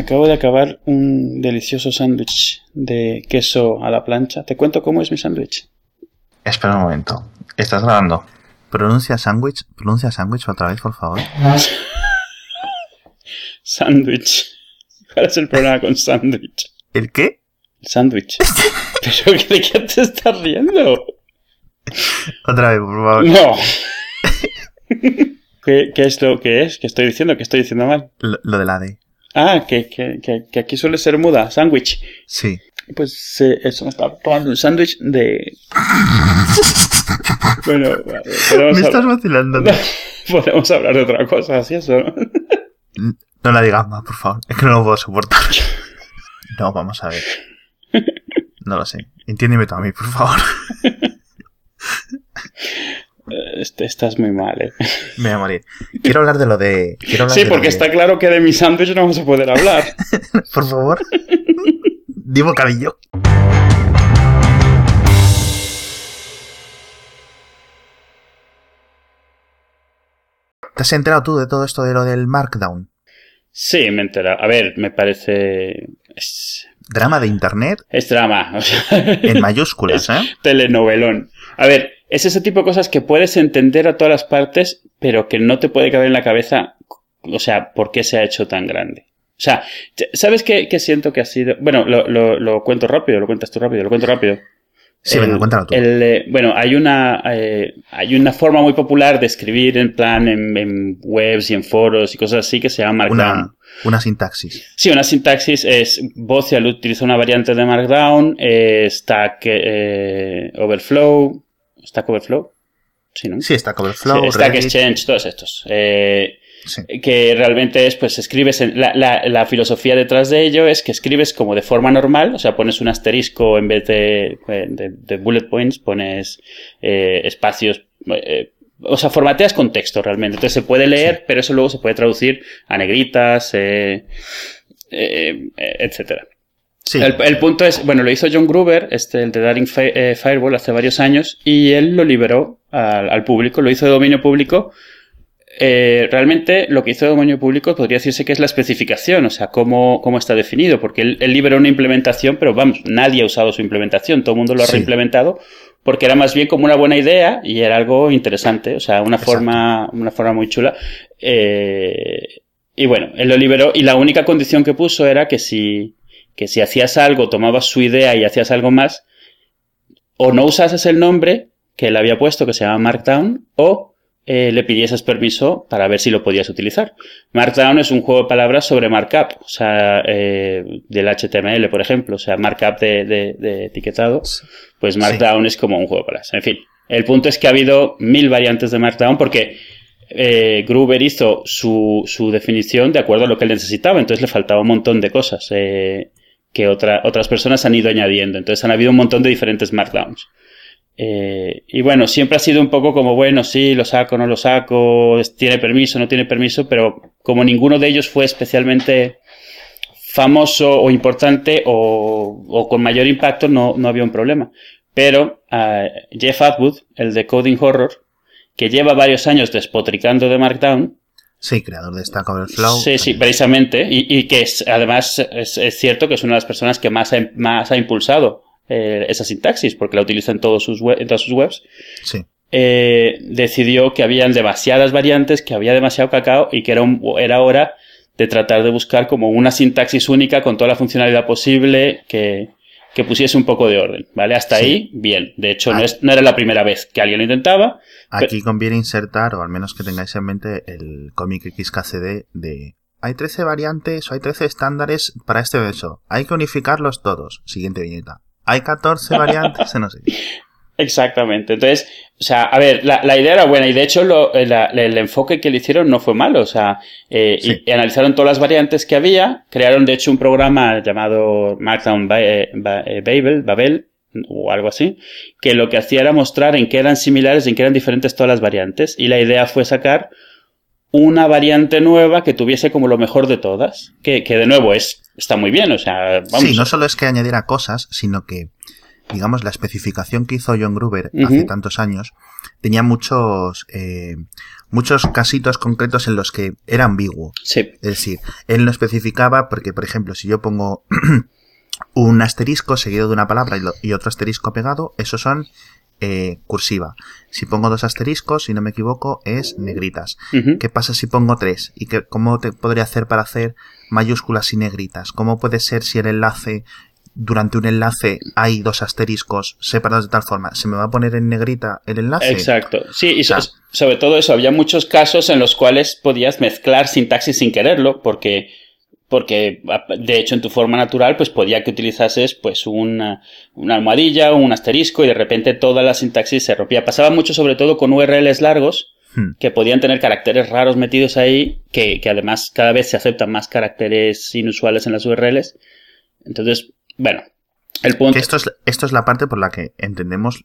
acabo de acabar un delicioso sándwich de queso a la plancha. ¿Te cuento cómo es mi sándwich? Espera un momento. ¿Estás grabando? Pronuncia sándwich. Pronuncia sándwich otra vez, por favor. sándwich. ¿Cuál es el problema con sándwich? ¿El qué? El sándwich. ¿Pero de qué te estás riendo? Otra vez, por favor. No. ¿Qué, es lo que es? ¿Qué estoy diciendo? ¿Qué estoy diciendo mal? Lo, de la D. Ah, que, que, aquí suele ser muda. Sándwich. Sí. Pues eso, me estaba tomando un sándwich de... bueno, me estás vacilando. Podemos hablar de otra cosa, así eso, ¿no? No la digas más, por favor. Es que no lo puedo soportar. No, vamos a ver. No lo sé. Entiéndeme tú a mí, por favor. Este, estás muy mal, eh. Me voy a morir. Quiero hablar de lo de. sí, porque está claro que de mi sándwich no vamos a poder hablar. por favor. Di bocadillo. ¿Te has enterado tú de todo esto de lo del Markdown? Sí, me he enterado. A ver, me parece. Drama de internet. Es drama. en mayúsculas, ¿eh? Telenovelón. A ver, es ese tipo de cosas que puedes entender a todas las partes, pero que no te puede caber en la cabeza, o sea, por qué se ha hecho tan grande. O sea, ¿sabes qué, siento que ha sido? Bueno, lo, lo, cuento rápido, lo cuentas tú rápido, lo cuento rápido. Sí, venga, cuéntalo tú. Eh, bueno, hay una, eh, hay una forma muy popular de escribir en plan en, webs y en foros y cosas así que se llama Markdown. Una, sintaxis. Sí, una sintaxis es Bocial utiliza una variante de Markdown, eh, Stack Overflow, Stack Overflow. Sí, ¿no? Sí, Stack Overflow. Stack Exchange, todos estos. Eh, que realmente es, pues escribes, la, la, filosofía detrás de ello es que escribes como de forma normal, o sea, pones un asterisco en vez de, de, bullet points, pones eh, espacios, eh, o sea, formateas con texto realmente. Entonces se puede leer, pero eso luego se puede traducir a negritas, eh, El, punto es, bueno, lo hizo John Gruber, este, el de Daring eh, Fireball, hace varios años, y él lo liberó al, público, lo hizo de dominio público. Eh, realmente lo que hizo de dominio público podría decirse que es la especificación, o sea, cómo, cómo está definido, porque él, liberó una implementación, pero vamos, nadie ha usado su implementación, todo el mundo lo ha reimplementado, porque era más bien como una buena idea y era algo interesante, o sea, una forma, una forma muy chula. Eh, y bueno, él lo liberó y la única condición que puso era que si, que si hacías algo, tomabas su idea y hacías algo más, o no usases el nombre que él había puesto, que se llama Markdown, o eh, le pidieses permiso para ver si lo podías utilizar. Markdown es un juego de palabras sobre markup, o sea, eh, del HTML, por ejemplo, o sea, markup de, etiquetado, pues Markdown es como un juego de palabras. En fin, el punto es que ha habido mil variantes de Markdown porque eh, Gruber hizo su, su, definición de acuerdo a lo que él necesitaba, entonces le faltaba un montón de cosas. Eh, que otras personas han ido añadiendo. Entonces han habido un montón de diferentes markdowns. Eh, y bueno, siempre ha sido un poco como, bueno, sí, lo saco, no lo saco, tiene permiso, no tiene permiso, pero como ninguno de ellos fue especialmente famoso o importante o, con mayor impacto, no, no, había un problema. Pero uh, Jeff Atwood, el de Coding Horror, que lleva varios años despotricando de Markdown, Sí, creador de Stack Overflow. Sí, sí, precisamente. Y, que es, además es, cierto que es una de las personas que más ha, más ha impulsado eh, esa sintaxis, porque la utiliza en, todos sus en todas sus webs. Sí. Eh, decidió que habían demasiadas variantes, que había demasiado cacao y que era, era hora de tratar de buscar como una sintaxis única con toda la funcionalidad posible que, que pusiese un poco de orden, ¿vale? Hasta ahí, bien. De hecho, no, ah. es, no era la primera vez que alguien lo intentaba. Aquí conviene insertar, o al menos que tengáis en mente, el cómic XKCD de hay 13 variantes o hay 13 estándares para este verso. Hay que unificarlos todos. Siguiente viñeta. Hay 14 variantes, no sé. Exactamente. Entonces, o sea, a ver, la, idea era buena y de hecho lo, el enfoque que le hicieron no fue malo. O sea, eh, y, analizaron todas las variantes que había, crearon de hecho un programa llamado Markdown eh, eh, Babel, Babel o algo así, que lo que hacía era mostrar en qué eran similares, en qué eran diferentes todas las variantes y la idea fue sacar una variante nueva que tuviese como lo mejor de todas, que, que de nuevo es está muy bien, o sea, vamos. Sí, no solo es que añadiera cosas, sino que digamos, la especificación que hizo John Gruber hace tantos años tenía muchos, eh, muchos casitos concretos en los que era ambiguo. Sí. Es decir, él no especificaba porque, por ejemplo, si yo pongo un asterisco seguido de una palabra y, otro asterisco pegado, esos son eh, cursiva. Si pongo dos asteriscos, si no me equivoco, es negritas. ¿Qué pasa si pongo tres? ¿Y qué, cómo te podría hacer para hacer mayúsculas y negritas? ¿Cómo puede ser si el enlace durante un enlace hay dos asteriscos separados de tal forma, ¿se me va a poner en negrita el enlace? Exacto. Sí, y sobre todo eso, había muchos casos en los cuales podías mezclar sintaxis sin quererlo, porque porque de hecho en tu forma natural pues podía que utilizases pues una, una almohadilla o un asterisco y de repente toda la sintaxis se rompía. Pasaba mucho sobre todo con URLs largos hmm. que podían tener caracteres raros metidos ahí, que, que, además cada vez se aceptan más caracteres inusuales en las URLs. Entonces, bueno, el punto... esto, es, esto es la parte por la que entendemos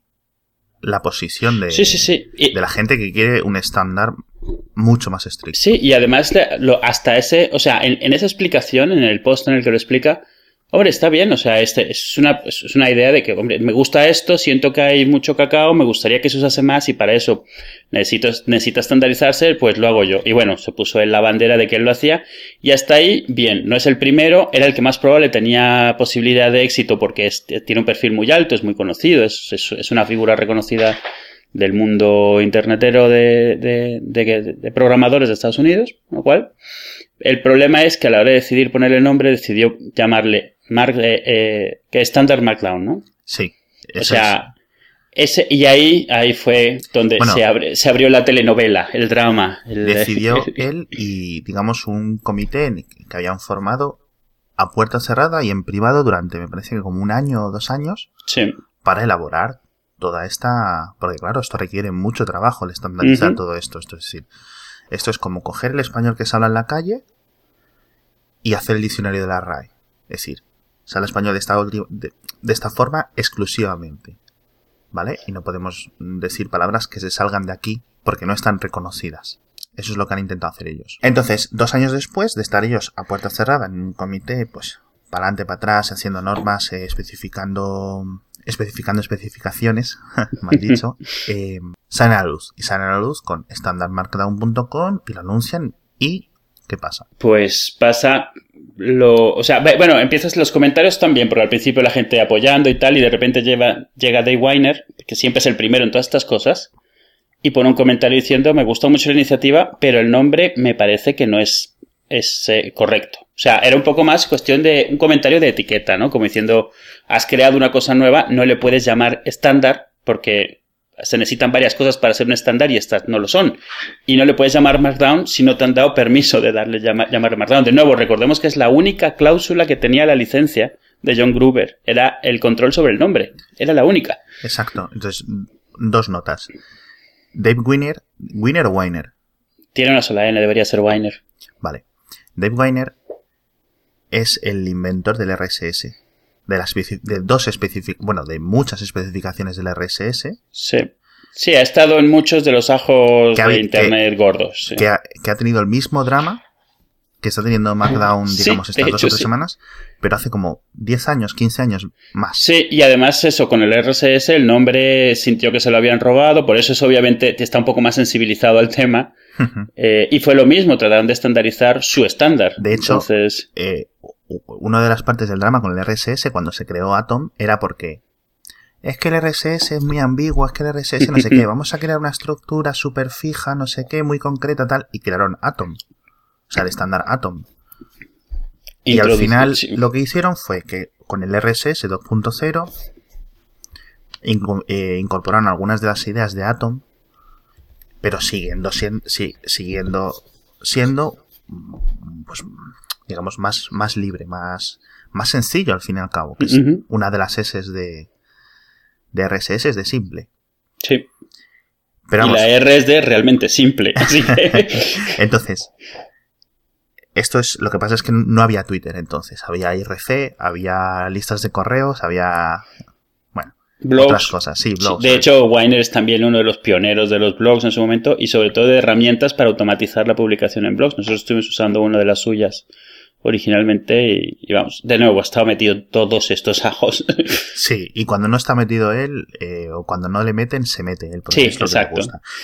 la posición de, sí, sí, sí. de la gente que quiere un estándar mucho más estricto. Sí, y además hasta ese, o sea, en, esa explicación, en el post en el que lo explica, hombre, está bien, o sea, este, es, una, es una idea de que, hombre, me gusta esto, siento que hay mucho cacao, me gustaría que se usase más y para eso necesito, necesita estandarizarse, pues lo hago yo. Y bueno, se puso en la bandera de que él lo hacía y hasta ahí, bien, no es el primero, era el que más probable tenía posibilidad de éxito porque tiene un perfil muy alto, es muy conocido, es, es una figura reconocida del mundo internetero de, de, programadores de Estados Unidos, lo cual el problema es que a la hora de decidir ponerle nombre decidió llamarle Mark, eh, eh, que Standard Markdown, ¿no? Sí. O sea, ese, y ahí, ahí fue donde se, se abrió la telenovela, el drama. decidió él y, digamos, un comité que habían formado a puerta cerrada y en privado durante, me parece que como un año o dos años, sí. para elaborar toda esta... Porque claro, esto requiere mucho trabajo el estandarizar todo esto. Esto es decir, esto es como coger el español que se habla en la calle y hacer el diccionario de la RAE. Es decir, habla español de esta, de, esta forma exclusivamente. ¿Vale? Y no podemos decir palabras que se salgan de aquí porque no están reconocidas. Eso es lo que han intentado hacer ellos. Entonces, dos años después de estar ellos a puerta cerrada en un comité, pues, para adelante, para atrás, haciendo normas, eh, especificando especificando especificaciones, mal dicho, eh, salen a la luz. Y salen a la luz con standardmarkdown.com y lo anuncian y ¿qué pasa? Pues pasa lo... O sea, bueno, empiezas los comentarios también, porque al principio la gente apoyando y tal, y de repente llega Dave Weiner, que siempre es el primero en todas estas cosas, y pone un comentario diciendo, me gustó mucho la iniciativa, pero el nombre me parece que no es, es eh, correcto. O sea, era un poco más cuestión de un comentario de etiqueta, ¿no? Como diciendo, has creado una cosa nueva, no le puedes llamar estándar porque se necesitan varias cosas para ser un estándar y estas no lo son. Y no le puedes llamar Markdown si no te han dado permiso de darle llamar Markdown. De nuevo, recordemos que es la única cláusula que tenía la licencia de John Gruber. Era el control sobre el nombre. Era la única. Exacto. Entonces, dos notas. Dave Winer, ¿Winer o Weiner? Tiene una sola N, debería ser Weiner. Vale. Dave Weiner es el inventor del RSS. De, las, de dos bueno, de muchas especificaciones del RSS. Sí. Sí, ha estado en muchos de los ajos de internet gordos. Que, ha, tenido el mismo drama que está teniendo Markdown, digamos, estas dos o tres semanas, pero hace como 10 años, 15 años más. Sí, y además eso, con el RSS el nombre sintió que se lo habían robado, por eso es obviamente está un poco más sensibilizado al tema. Eh, y fue lo mismo, trataron de estandarizar su estándar. De hecho, Entonces... Eh, una de las partes del drama con el RSS cuando se creó Atom era porque es que el RSS es muy ambiguo, es que el RSS no sé qué, vamos a crear una estructura súper fija, no sé qué, muy concreta tal, y crearon Atom. O sea, el estándar Atom. Y al final lo que hicieron fue que con el RSS 2.0 eh, incorporaron algunas de las ideas de Atom, pero siguiendo, siguiendo siendo pues, digamos, más, más libre, más, más sencillo al fin y al cabo, que es una de las S de, de RSS es de simple. Sí. Pero y la R es de realmente simple. Así entonces, esto es, lo que pasa es que no había Twitter entonces, había IRC, había listas de correos, había, bueno, otras cosas, sí, blogs. De hecho, Weiner es también uno de los pioneros de los blogs en su momento y sobre todo de herramientas para automatizar la publicación en blogs. Nosotros estuvimos usando una de las suyas originalmente y, vamos, de nuevo, ha estado metido todos estos ajos. Sí, y cuando no está metido él, eh, o cuando no le meten, se mete él. Sí, exacto.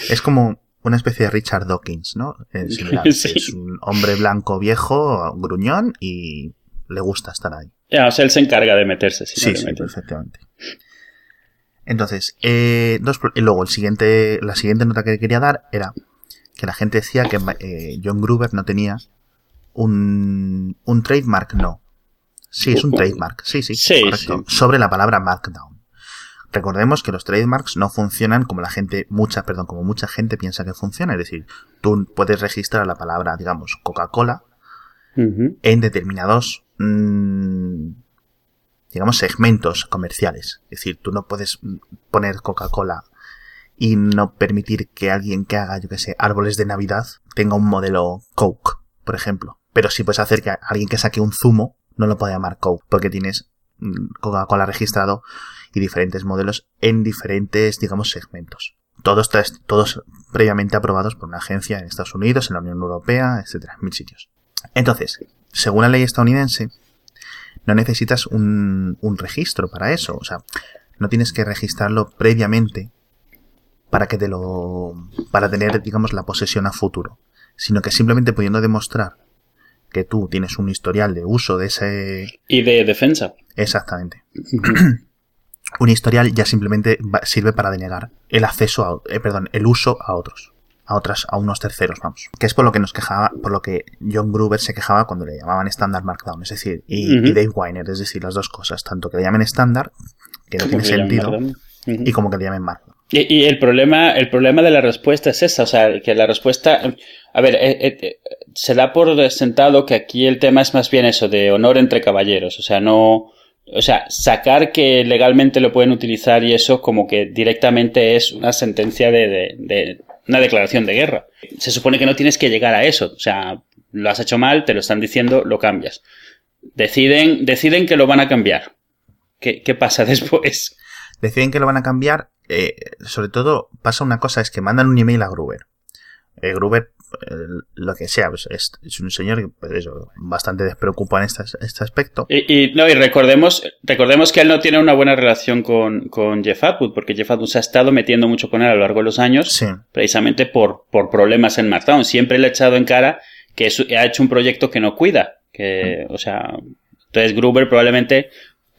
Es como una especie de Richard Dawkins, ¿no? Es un hombre blanco viejo, gruñón, y le gusta estar ahí. Ya, o sea, él se encarga de meterse. Si sí, sí, perfectamente. Entonces, eh, dos, y luego el siguiente, la siguiente nota que quería dar era que la gente decía que eh, John Gruber no tenía un, un trademark, no. Sí, es un trademark, sí, sí, correcto. Sobre la palabra Markdown. Recordemos que los trademarks no funcionan como la gente, mucha, perdón, como mucha gente piensa que funciona. Es decir, tú puedes registrar la palabra, digamos, Coca-Cola en determinados, mm, digamos, segmentos comerciales. Es decir, tú no puedes poner Coca-Cola y no permitir que alguien que haga, yo que sé, árboles de Navidad tenga un modelo Coke, por ejemplo. Pero sí puedes hacer que alguien que saque un zumo no lo pueda llamar porque tienes mm, Coca-Cola registrado y diferentes modelos en diferentes, digamos, segmentos. Todos, todos previamente aprobados por una agencia en Estados Unidos, en la Unión Europea, etcétera, mil sitios. Entonces, según la ley estadounidense, no necesitas un, un registro para eso. O sea, no tienes que registrarlo previamente para que te lo. para tener, digamos, la posesión a futuro. Sino que simplemente pudiendo demostrar que tú tienes un historial de uso de ese. Y de defensa. Exactamente. un historial ya simplemente sirve para denegar el acceso a, eh, perdón, el uso a otros. A otras, a unos terceros, vamos. Que es por lo que nos quejaba, por lo que John Gruber se quejaba cuando le llamaban Standard Markdown, es decir, y, Dave Weiner, es decir, las dos cosas, tanto que le llamen estándar, que no tiene sentido, y como que le llamen Markdown. Y, el problema, el problema de la respuesta es esa, o sea, que la respuesta, a ver, eh, eh, se da por sentado que aquí el tema es más bien eso, de honor entre caballeros, o sea, no, o sea, sacar que legalmente lo pueden utilizar y eso como que directamente es una sentencia de, de, una declaración de guerra. Se supone que no tienes que llegar a eso, o sea, lo has hecho mal, te lo están diciendo, lo cambias. Deciden, deciden que lo van a cambiar. ¿Qué, qué pasa después? Deciden que lo van a cambiar eh, sobre todo pasa una cosa, es que mandan un email a Gruber. Eh, Gruber, eh, lo que sea, pues, es, un señor que pues, bastante despreocupado en este, este aspecto. Y, no, y recordemos, recordemos que él no tiene una buena relación con, con Jeff Atwood, porque Jeff Atwood se ha estado metiendo mucho con él a lo largo de los años, precisamente por, por problemas en Markdown. Siempre le ha echado en cara que ha hecho un proyecto que no cuida. Que, o sea, entonces Gruber probablemente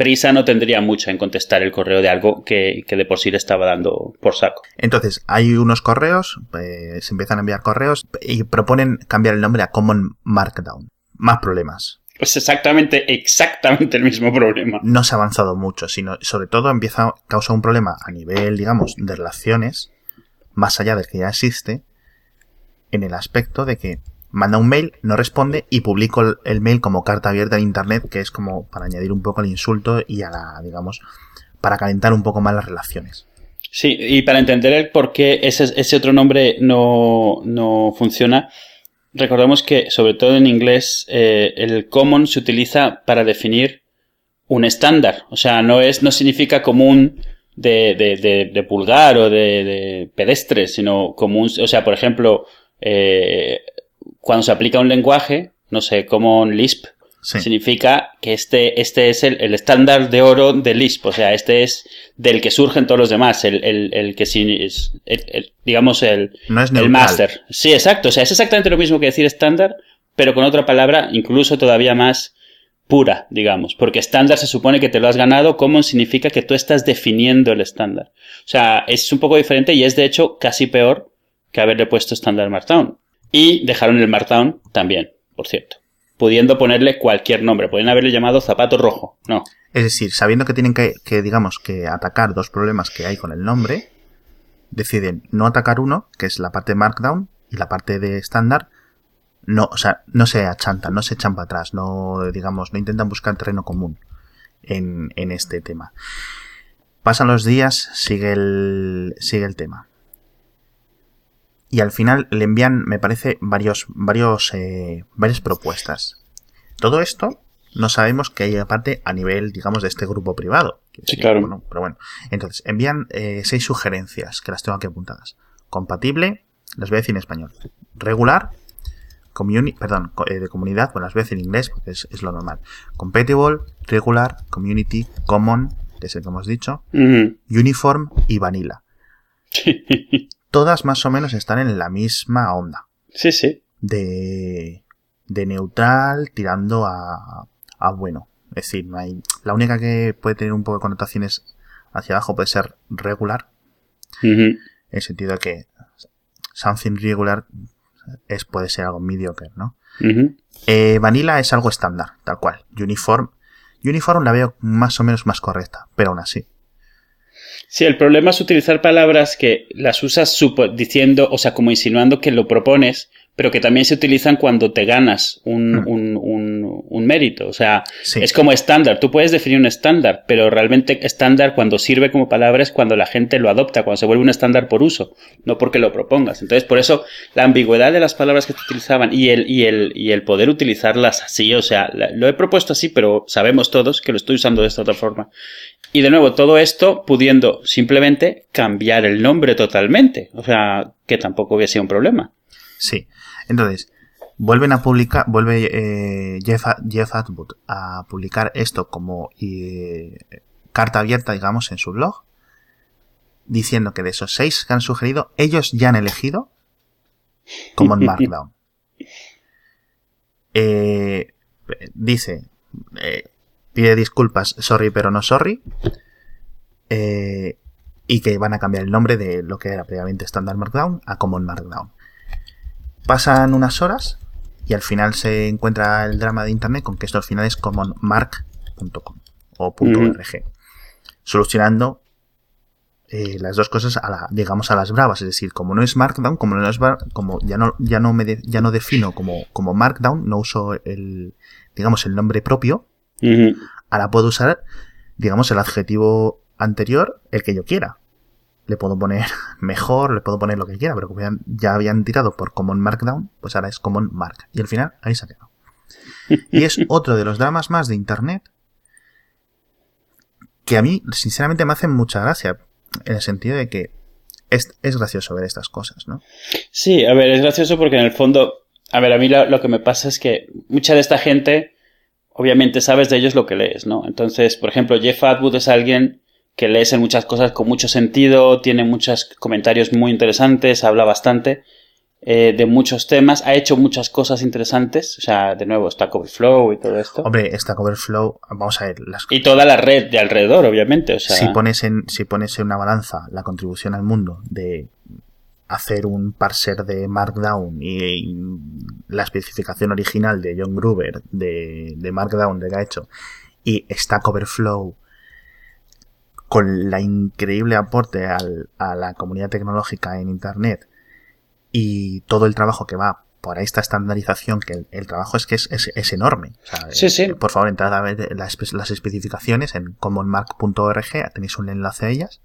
prisa no tendría mucha en contestar el correo de algo que, de por sí le estaba dando por saco. Entonces, hay unos correos, eh, se empiezan a enviar correos y proponen cambiar el nombre a Common Markdown. Más problemas. Pues exactamente, exactamente el mismo problema. No se ha avanzado mucho, sino sobre todo empieza a causar un problema a nivel, digamos, de relaciones, más allá del que ya existe, en el aspecto de que manda un mail, no responde y publico el, mail como carta abierta en internet, que es como para añadir un poco el insulto y a la, digamos, para calentar un poco más las relaciones. Sí, y para entender el por qué ese, ese otro nombre no, no funciona, recordemos que, sobre todo en inglés, eh, el common se utiliza para definir un estándar. O sea, no es, no significa común de, de, de, pulgar o de, de pedestre, sino común, o sea, por ejemplo, eh, cuando se aplica un lenguaje, no sé, como un Lisp, significa que este, este es el, estándar de oro de Lisp, o sea, este es del que surgen todos los demás, el, el, el que es, el, digamos, el, el máster. Sí, exacto, o sea, es exactamente lo mismo que decir estándar, pero con otra palabra incluso todavía más pura, digamos, porque estándar se supone que te lo has ganado, common significa que tú estás definiendo el estándar. O sea, es un poco diferente y es de hecho casi peor que haberle puesto estándar Markdown. Y dejaron el Markdown también, por cierto. Pudiendo ponerle cualquier nombre. Pueden haberle llamado zapato rojo. No. Es decir, sabiendo que tienen que, digamos, que atacar dos problemas que hay con el nombre, deciden no atacar uno, que es la parte de Markdown, y la parte de estándar, no, o sea, no se achantan, no se echan para atrás, no, digamos, no intentan buscar terreno común en, en este tema. Pasan los días, sigue el, sigue el tema y al final le envían, me parece, varios, varios, eh, varias propuestas. Todo esto no sabemos que hay aparte a nivel, digamos, de este grupo privado. Sí, claro. Bueno, pero bueno. Entonces, envían eh, seis sugerencias que las tengo aquí apuntadas. Compatible, las voy a decir en español. Regular, community, perdón, de comunidad, bueno, las veces en inglés porque es, lo normal. Compatible, regular, community, common, que es el que hemos dicho, uniform y vanilla. Todas más o menos están en la misma onda. Sí, sí. De, de neutral tirando a, a bueno. Es decir, no hay. La única que puede tener un poco de connotaciones hacia abajo puede ser regular. En el sentido de que something regular es, puede ser algo mediocre, ¿no? Eh, vanilla es algo estándar, tal cual. Uniform. Uniform la veo más o menos más correcta, pero aún así. Sí, el problema es utilizar palabras que las usas diciendo, o sea, como insinuando que lo propones, pero que también se utilizan cuando te ganas un, hmm. un, un, un mérito. O sea, es como estándar. Tú puedes definir un estándar, pero realmente estándar cuando sirve como palabra es cuando la gente lo adopta, cuando se vuelve un estándar por uso, no porque lo propongas. Entonces, por eso la ambigüedad de las palabras que te utilizaban y el, y el, y el poder utilizarlas así, o sea, lo he propuesto así, pero sabemos todos que lo estoy usando de esta otra forma. Y de nuevo, todo esto pudiendo simplemente cambiar el nombre totalmente. O sea, que tampoco hubiera sido un problema. Sí. Entonces, vuelven a publicar, vuelve eh, Jeff, Jeff Atwood a publicar esto como eh, carta abierta, digamos, en su blog, diciendo que de esos seis que han sugerido, ellos ya han elegido como en Markdown. Eh, dice, pide disculpas, sorry pero no sorry, y que van a cambiar el nombre de lo que era previamente Standard Markdown a Common Markdown. Pasan unas horas y al final se encuentra el drama de internet con que esto al final es commonmark.com o .org. Solucionando eh, las dos cosas a la, digamos a las bravas, es decir, como no es Markdown, como no es como ya no ya no me ya no defino como como Markdown, no uso el digamos el nombre propio. Ahora puedo usar digamos el adjetivo anterior, el que yo quiera le puedo poner mejor, le puedo poner lo que quiera, pero como ya, habían tirado por Common Markdown, pues ahora es Common Mark. Y al final ahí se ha quedado. Y es otro de los dramas más de Internet que a mí, sinceramente, me hacen mucha gracia. En el sentido de que es, gracioso ver estas cosas, ¿no? Sí, a ver, es gracioso porque en el fondo, a ver, a mí lo, lo que me pasa es que mucha de esta gente, obviamente sabes de ellos lo que lees, ¿no? Entonces, por ejemplo, Jeff Atwood es alguien que lees en muchas cosas con mucho sentido, tiene muchos comentarios muy interesantes, habla bastante eh, de muchos temas, ha hecho muchas cosas interesantes, o sea, de nuevo, Stack Overflow y todo esto. Hombre, Stack Overflow, vamos a ver. Las... Y toda la red de alrededor, obviamente, o sea... Si pones, en, si pones en una balanza la contribución al mundo de hacer un parser de Markdown y, la especificación original de John Gruber de, de Markdown de que ha hecho y Stack Overflow con la increíble aporte a la comunidad tecnológica en Internet y todo el trabajo que va por esta estandarización, que el, trabajo es que es, enorme. sí, sí. Eh, por favor, entrad a ver las, especificaciones en commonmark.org, tenéis un enlace a ellas.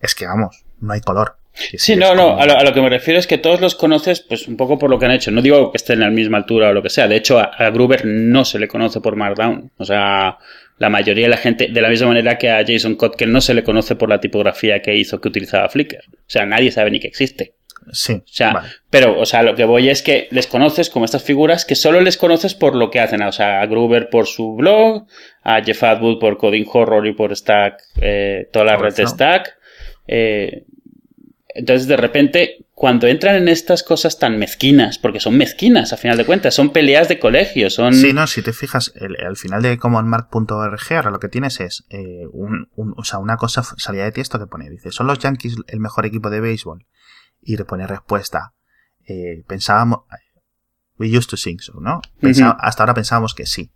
Es que vamos, no hay color. Sí, no, no, a lo, que me refiero es que todos los conoces, pues un poco por lo que han hecho. No digo que estén en la misma altura o lo que sea. De hecho, a, a Gruber no se le conoce por Markdown. O sea, la mayoría de la gente, de la misma manera que a Jason Kotkin no se le conoce por la tipografía que hizo que utilizaba Flickr. O sea, nadie sabe ni que existe. Sí. O sea, pero, o sea, lo que voy es que les conoces como estas figuras que solo les conoces por lo que hacen. O sea, a Gruber por su blog, a Jeff Atwood por Coding Horror y por Stack, eh, toda la red de Stack. Eh, entonces, de repente, cuando entran en estas cosas tan mezquinas, porque son mezquinas a final de cuentas, son peleas de colegio, son... Sí, no, si te fijas, al final de commonmark.org ahora lo que tienes es eh, un, o sea, una cosa salida de texto que pone, dice, ¿son los Yankees el mejor equipo de béisbol? Y le pone respuesta, eh, pensábamos, we used to think so, ¿no? Hasta ahora pensábamos que sí.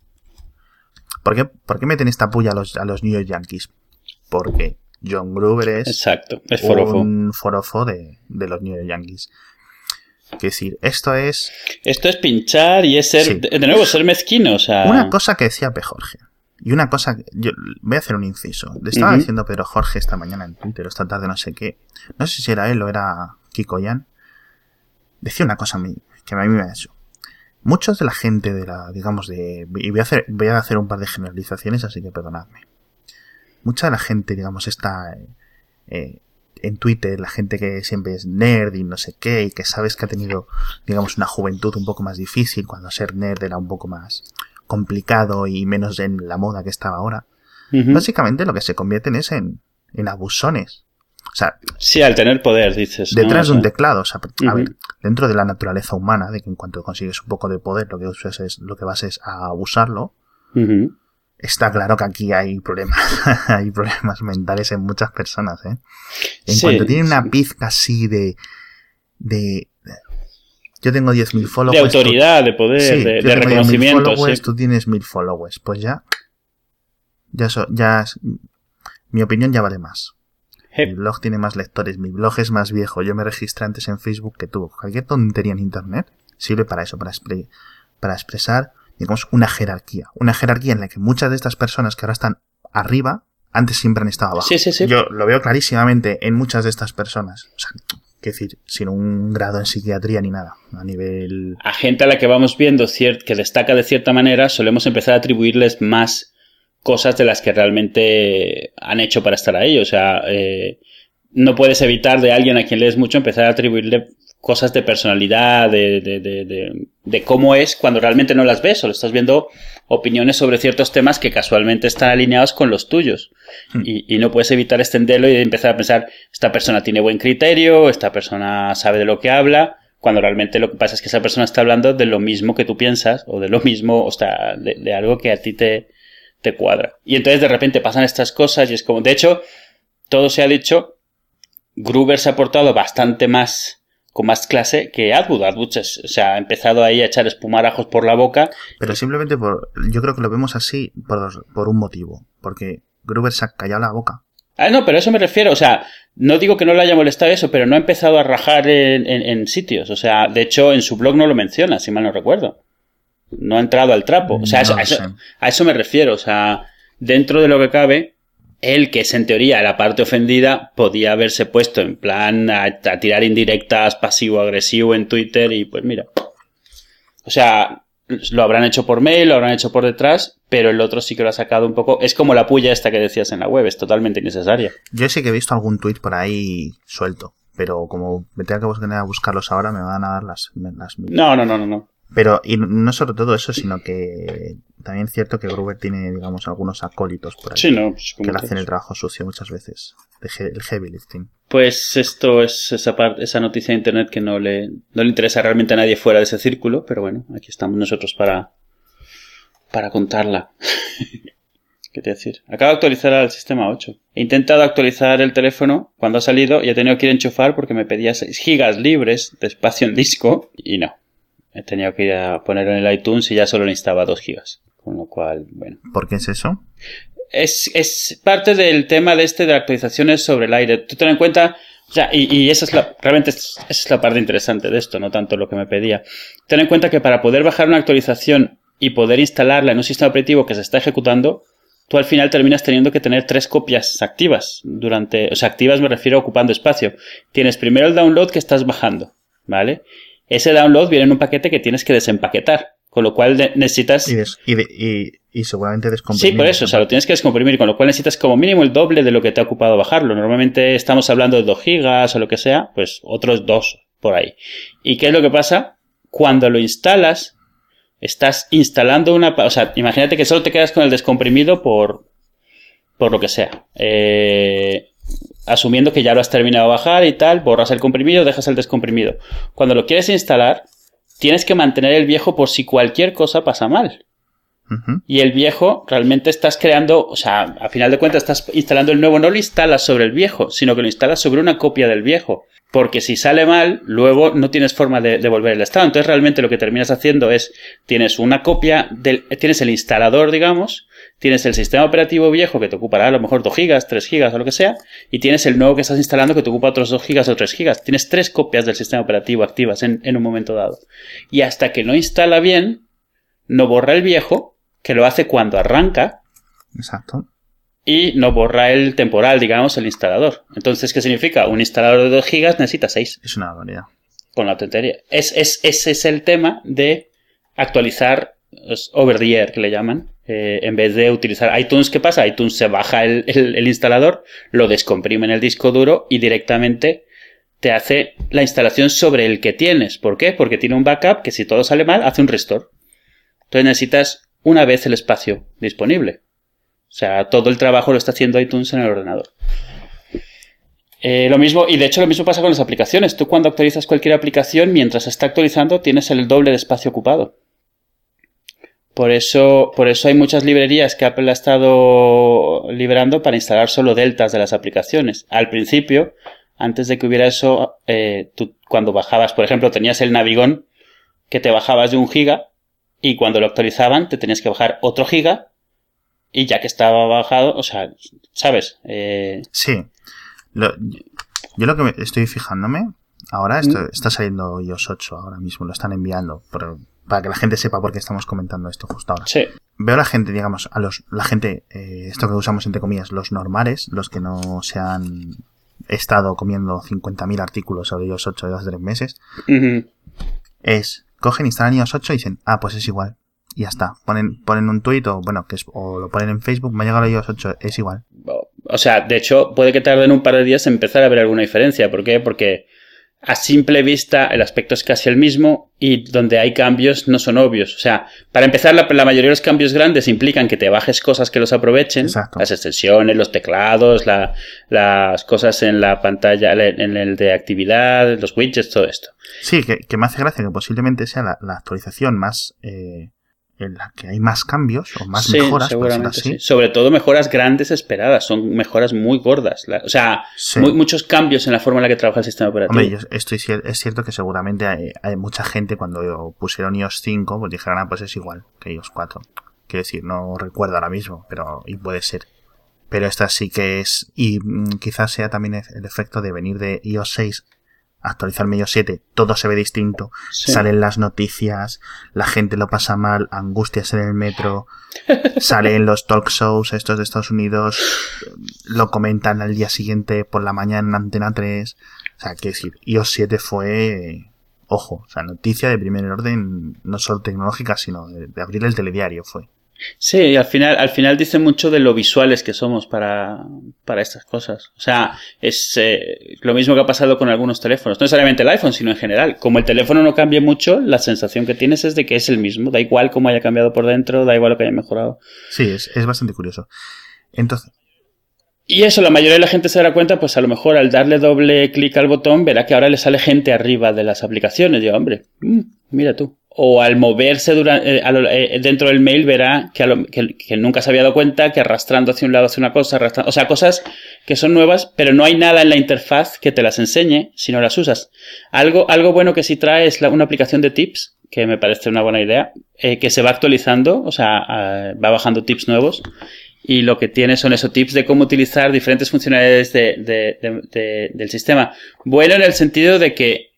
¿Por qué, ¿Por qué meten esta puya a los, a los New York Yankees? Porque John Gruber es, Exacto, es un forofo de, los New York Yankees. Es decir, esto es. Esto es pinchar y es ser. De nuevo, ser mezquino. O sea... Una cosa que decía P. Jorge. Y una cosa. Yo voy a hacer un inciso. Le estaba diciendo Pedro Jorge esta mañana en Twitter, esta tarde, no sé qué. No sé si era él o era Kiko Yan. Decía una cosa a mí, que a mí me ha hecho. Muchos de la gente de la, digamos, de. Y voy a hacer, voy a hacer un par de generalizaciones, así que perdonadme mucha de la gente, digamos, está, eh, en Twitter, la gente que siempre es nerd y no sé qué, y que sabes que ha tenido, digamos, una juventud un poco más difícil, cuando ser nerd era un poco más complicado y menos en la moda que estaba ahora. Básicamente lo que se convierten es en, en abusones. O sea, sí, al tener poder, dices. Detrás de un teclado, o sea, a ver, dentro de la naturaleza humana, de que en cuanto consigues un poco de poder, lo que usas es, lo que vas es a abusarlo, está claro que aquí hay problemas, hay problemas mentales en muchas personas, ¿eh? En cuanto tienen una pizca así de, de, yo tengo 10.000 followers. De autoridad, de poder, de, de reconocimiento. sí. Tú tienes 1.000 followers. Pues ya. Ya, eso, ya. Mi opinión ya vale más. Mi blog tiene más lectores, mi blog es más viejo. Yo me registré antes en Facebook que tú. Cualquier tontería en Internet sirve para eso, para, para expresar, digamos, una jerarquía. Una jerarquía en la que muchas de estas personas que ahora están arriba, antes siempre han estado abajo. Sí, sí, sí. Yo lo veo clarísimamente en muchas de estas personas. O sea, que decir, sin un grado en psiquiatría ni nada, a nivel... A gente a la que vamos viendo que destaca de cierta manera, solemos empezar a atribuirles más cosas de las que realmente han hecho para estar ahí. O sea, eh, no puedes evitar de alguien a quien lees mucho empezar a atribuirle cosas de personalidad, de, de, de, de, cómo es cuando realmente no las ves, solo estás viendo opiniones sobre ciertos temas que casualmente están alineados con los tuyos. Hmm. Y, y, no puedes evitar extenderlo y empezar a pensar, esta persona tiene buen criterio, esta persona sabe de lo que habla, cuando realmente lo que pasa es que esa persona está hablando de lo mismo que tú piensas, o de lo mismo, o sea, de, algo que a ti te, te cuadra. Y entonces de repente pasan estas cosas y es como, de hecho, todo se ha dicho, Gruber se ha portado bastante más con más clase que Atwood. Atwood se, ha empezado ahí a echar espumarajos por la boca. Pero simplemente por. Yo creo que lo vemos así por, por un motivo. Porque Gruber se ha callado la boca. Ah, no, pero a eso me refiero. O sea, no digo que no le haya molestado eso, pero no ha empezado a rajar en, sitios. O sea, de hecho, en su blog no lo menciona, si mal no recuerdo. No ha entrado al trapo. O sea, a eso me refiero. O sea, dentro de lo que cabe, él, que es en teoría la parte ofendida, podía haberse puesto en plan a, tirar indirectas pasivo-agresivo en Twitter y pues mira. O sea, lo habrán hecho por mail, lo habrán hecho por detrás, pero el otro sí que lo ha sacado un poco. Es como la puya esta que decías en la web, es totalmente innecesaria. Yo sí que he visto algún tweet por ahí suelto, pero como me tengo que buscarlos ahora, me van a dar las. las... No, no, no, no, no. Pero, y no solo todo eso, sino que también es cierto que Gruber tiene, digamos, algunos acólitos por ahí. Pues, que le hacen el trabajo sucio muchas veces. El heavy lifting. Pues esto es esa, parte, esa noticia de internet que no le, no le interesa realmente a nadie fuera de ese círculo, pero bueno, aquí estamos nosotros para, para contarla. ¿Qué te decir? Acabo de actualizar al sistema 8. He intentado actualizar el teléfono cuando ha salido y he tenido que ir a enchufar porque me pedía 6 gigas libres de espacio en disco y no. He tenido que ir a ponerlo en el iTunes y ya solo necesitaba 2 gigas. Con lo cual, bueno. ¿Por qué es eso? Es, es parte del tema de este de actualizaciones sobre el aire. Tú ten en cuenta, o sea, y, y esa es la, realmente esa es la parte interesante de esto, no tanto lo que me pedía. Ten en cuenta que para poder bajar una actualización y poder instalarla en un sistema operativo que se está ejecutando, tú al final terminas teniendo que tener tres copias activas durante, o sea, activas me refiero a ocupando espacio. Tienes primero el download que estás bajando, ¿vale? Ese download viene en un paquete que tienes que desempaquetar. Con lo cual necesitas. Y, seguramente descomprimir. Sí, por eso, o sea, lo tienes que descomprimir, con lo cual necesitas como mínimo el doble de lo que te ha ocupado bajarlo. Normalmente estamos hablando de 2 gigas o lo que sea, pues otros 2 por ahí. ¿Y qué es lo que pasa? Cuando lo instalas, estás instalando una. O sea, imagínate que solo te quedas con el descomprimido por. por lo que sea. Eh, asumiendo que ya lo has terminado de bajar y tal, borras el comprimido, dejas el descomprimido. Cuando lo quieres instalar, tienes que mantener el viejo por si cualquier cosa pasa mal. Y el viejo realmente estás creando, o sea, a final de cuentas estás instalando el nuevo, no lo instalas sobre el viejo, sino que lo instalas sobre una copia del viejo. Porque si sale mal, luego no tienes forma de devolver el estado. Entonces realmente lo que terminas haciendo es, tienes una copia del, tienes el instalador, digamos, tienes el sistema operativo viejo que te ocupará a lo mejor 2 gigas, 3 gigas o lo que sea, y tienes el nuevo que estás instalando que te ocupa otros 2 gigas o 3 gigas. Tienes tres copias del sistema operativo activas en, en un momento dado. Y hasta que no instala bien, no borra el viejo, que lo hace cuando arranca. Exacto y no borra el temporal, digamos, el instalador. Entonces, ¿qué significa? Un instalador de 2 gigas necesita 6. Es una barbaridad. Con la tontería. Es, es, ese es el tema de actualizar over the air, que le llaman, Eh, en vez de utilizar iTunes, ¿qué pasa? iTunes se baja el, instalador, lo descomprime en el disco duro y directamente te hace la instalación sobre el que tienes. ¿Por qué? Porque tiene un backup que si todo sale mal, hace un restore. Entonces necesitas una vez el espacio disponible. O sea, todo el trabajo lo está haciendo iTunes en el ordenador. Eh, lo mismo, y de hecho lo mismo pasa con las aplicaciones. Tú cuando actualizas cualquier aplicación, mientras está actualizando, tienes el doble de espacio ocupado. Por eso, por eso hay muchas librerías que Apple ha estado liberando para instalar solo deltas de las aplicaciones. Al principio, antes de que hubiera eso, eh, tú cuando bajabas, por ejemplo, tenías el Navigón que te bajabas de un giga y cuando lo actualizaban te tenías que bajar otro giga y ya que estaba bajado, o sea, ¿sabes? Eh... Sí. yo lo que me estoy fijándome, ahora esto, mm. está saliendo iOS 8 ahora mismo, lo están enviando para que la gente sepa por qué estamos comentando esto justo ahora. Sí. Veo a la gente, digamos, a los, la gente, eh, esto que usamos entre comillas, los normales, los que no se han estado comiendo 50.000 artículos sobre iOS 8 de hace tres meses, es, cogen, instalan iOS 8 y dicen, ah, pues es igual y ya está. Ponen, ponen un tuit o, bueno, que es, o lo ponen en Facebook, me ha llegado a iOS 8, es igual. O sea, de hecho, puede que tarden un par de días en empezar a ver alguna diferencia. ¿Por qué? Porque a simple vista el aspecto es casi el mismo y donde hay cambios no son obvios. O sea, para empezar, la, mayoría de los cambios grandes implican que te bajes cosas que los aprovechen. Las extensiones, los teclados, las cosas en la pantalla, en el de actividad, los widgets, todo esto. Sí, que, me hace gracia que posiblemente sea la, actualización más... Eh en la que hay más cambios o más mejoras. Seguramente Sobre todo mejoras grandes esperadas, son mejoras muy gordas. o sea, muchos cambios en la forma en la que trabaja el sistema operativo. Hombre, estoy, es cierto que seguramente hay, mucha gente cuando pusieron iOS 5, pues dijeron, ah, pues es igual que iOS 4. Quiero decir, no recuerdo ahora mismo, pero y puede ser. Pero esta sí que es, y mm, quizás sea también el efecto de venir de iOS 6 actualizar medio 7, todo se ve distinto, salen las noticias, la gente lo pasa mal, angustias en el metro, salen los talk shows estos de Estados Unidos, lo comentan al día siguiente por la mañana en Antena 3, o sea, que decir, iOS 7 fue, ojo, o sea, noticia de primer orden, no solo tecnológica, sino de abrir el telediario fue. Sí, al final, al final dice mucho de lo visuales que somos para, para estas cosas. O sea, es eh, lo mismo que ha pasado con algunos teléfonos. No necesariamente el iPhone, sino en general. Como el teléfono no cambia mucho, la sensación que tienes es de que es el mismo. Da igual cómo haya cambiado por dentro, da igual lo que haya mejorado. Sí, es, es bastante curioso. Entonces. Y eso, la mayoría de la gente se dará cuenta, pues a lo mejor al darle doble clic al botón, verá que ahora le sale gente arriba de las aplicaciones. Yo, hombre, mm, mira tú o al moverse eh, eh, dentro del mail verá que, nunca se había dado cuenta que arrastrando hacia un lado hace una cosa, arrastrando, o sea, cosas que son nuevas, pero no hay nada en la interfaz que te las enseñe si no las usas. Algo, bueno que sí trae es una aplicación de tips, que me parece una buena idea, eh, que se va actualizando, o sea, va bajando tips nuevos. Y lo que tiene son esos tips de cómo utilizar diferentes funcionalidades del sistema. Bueno en el sentido de que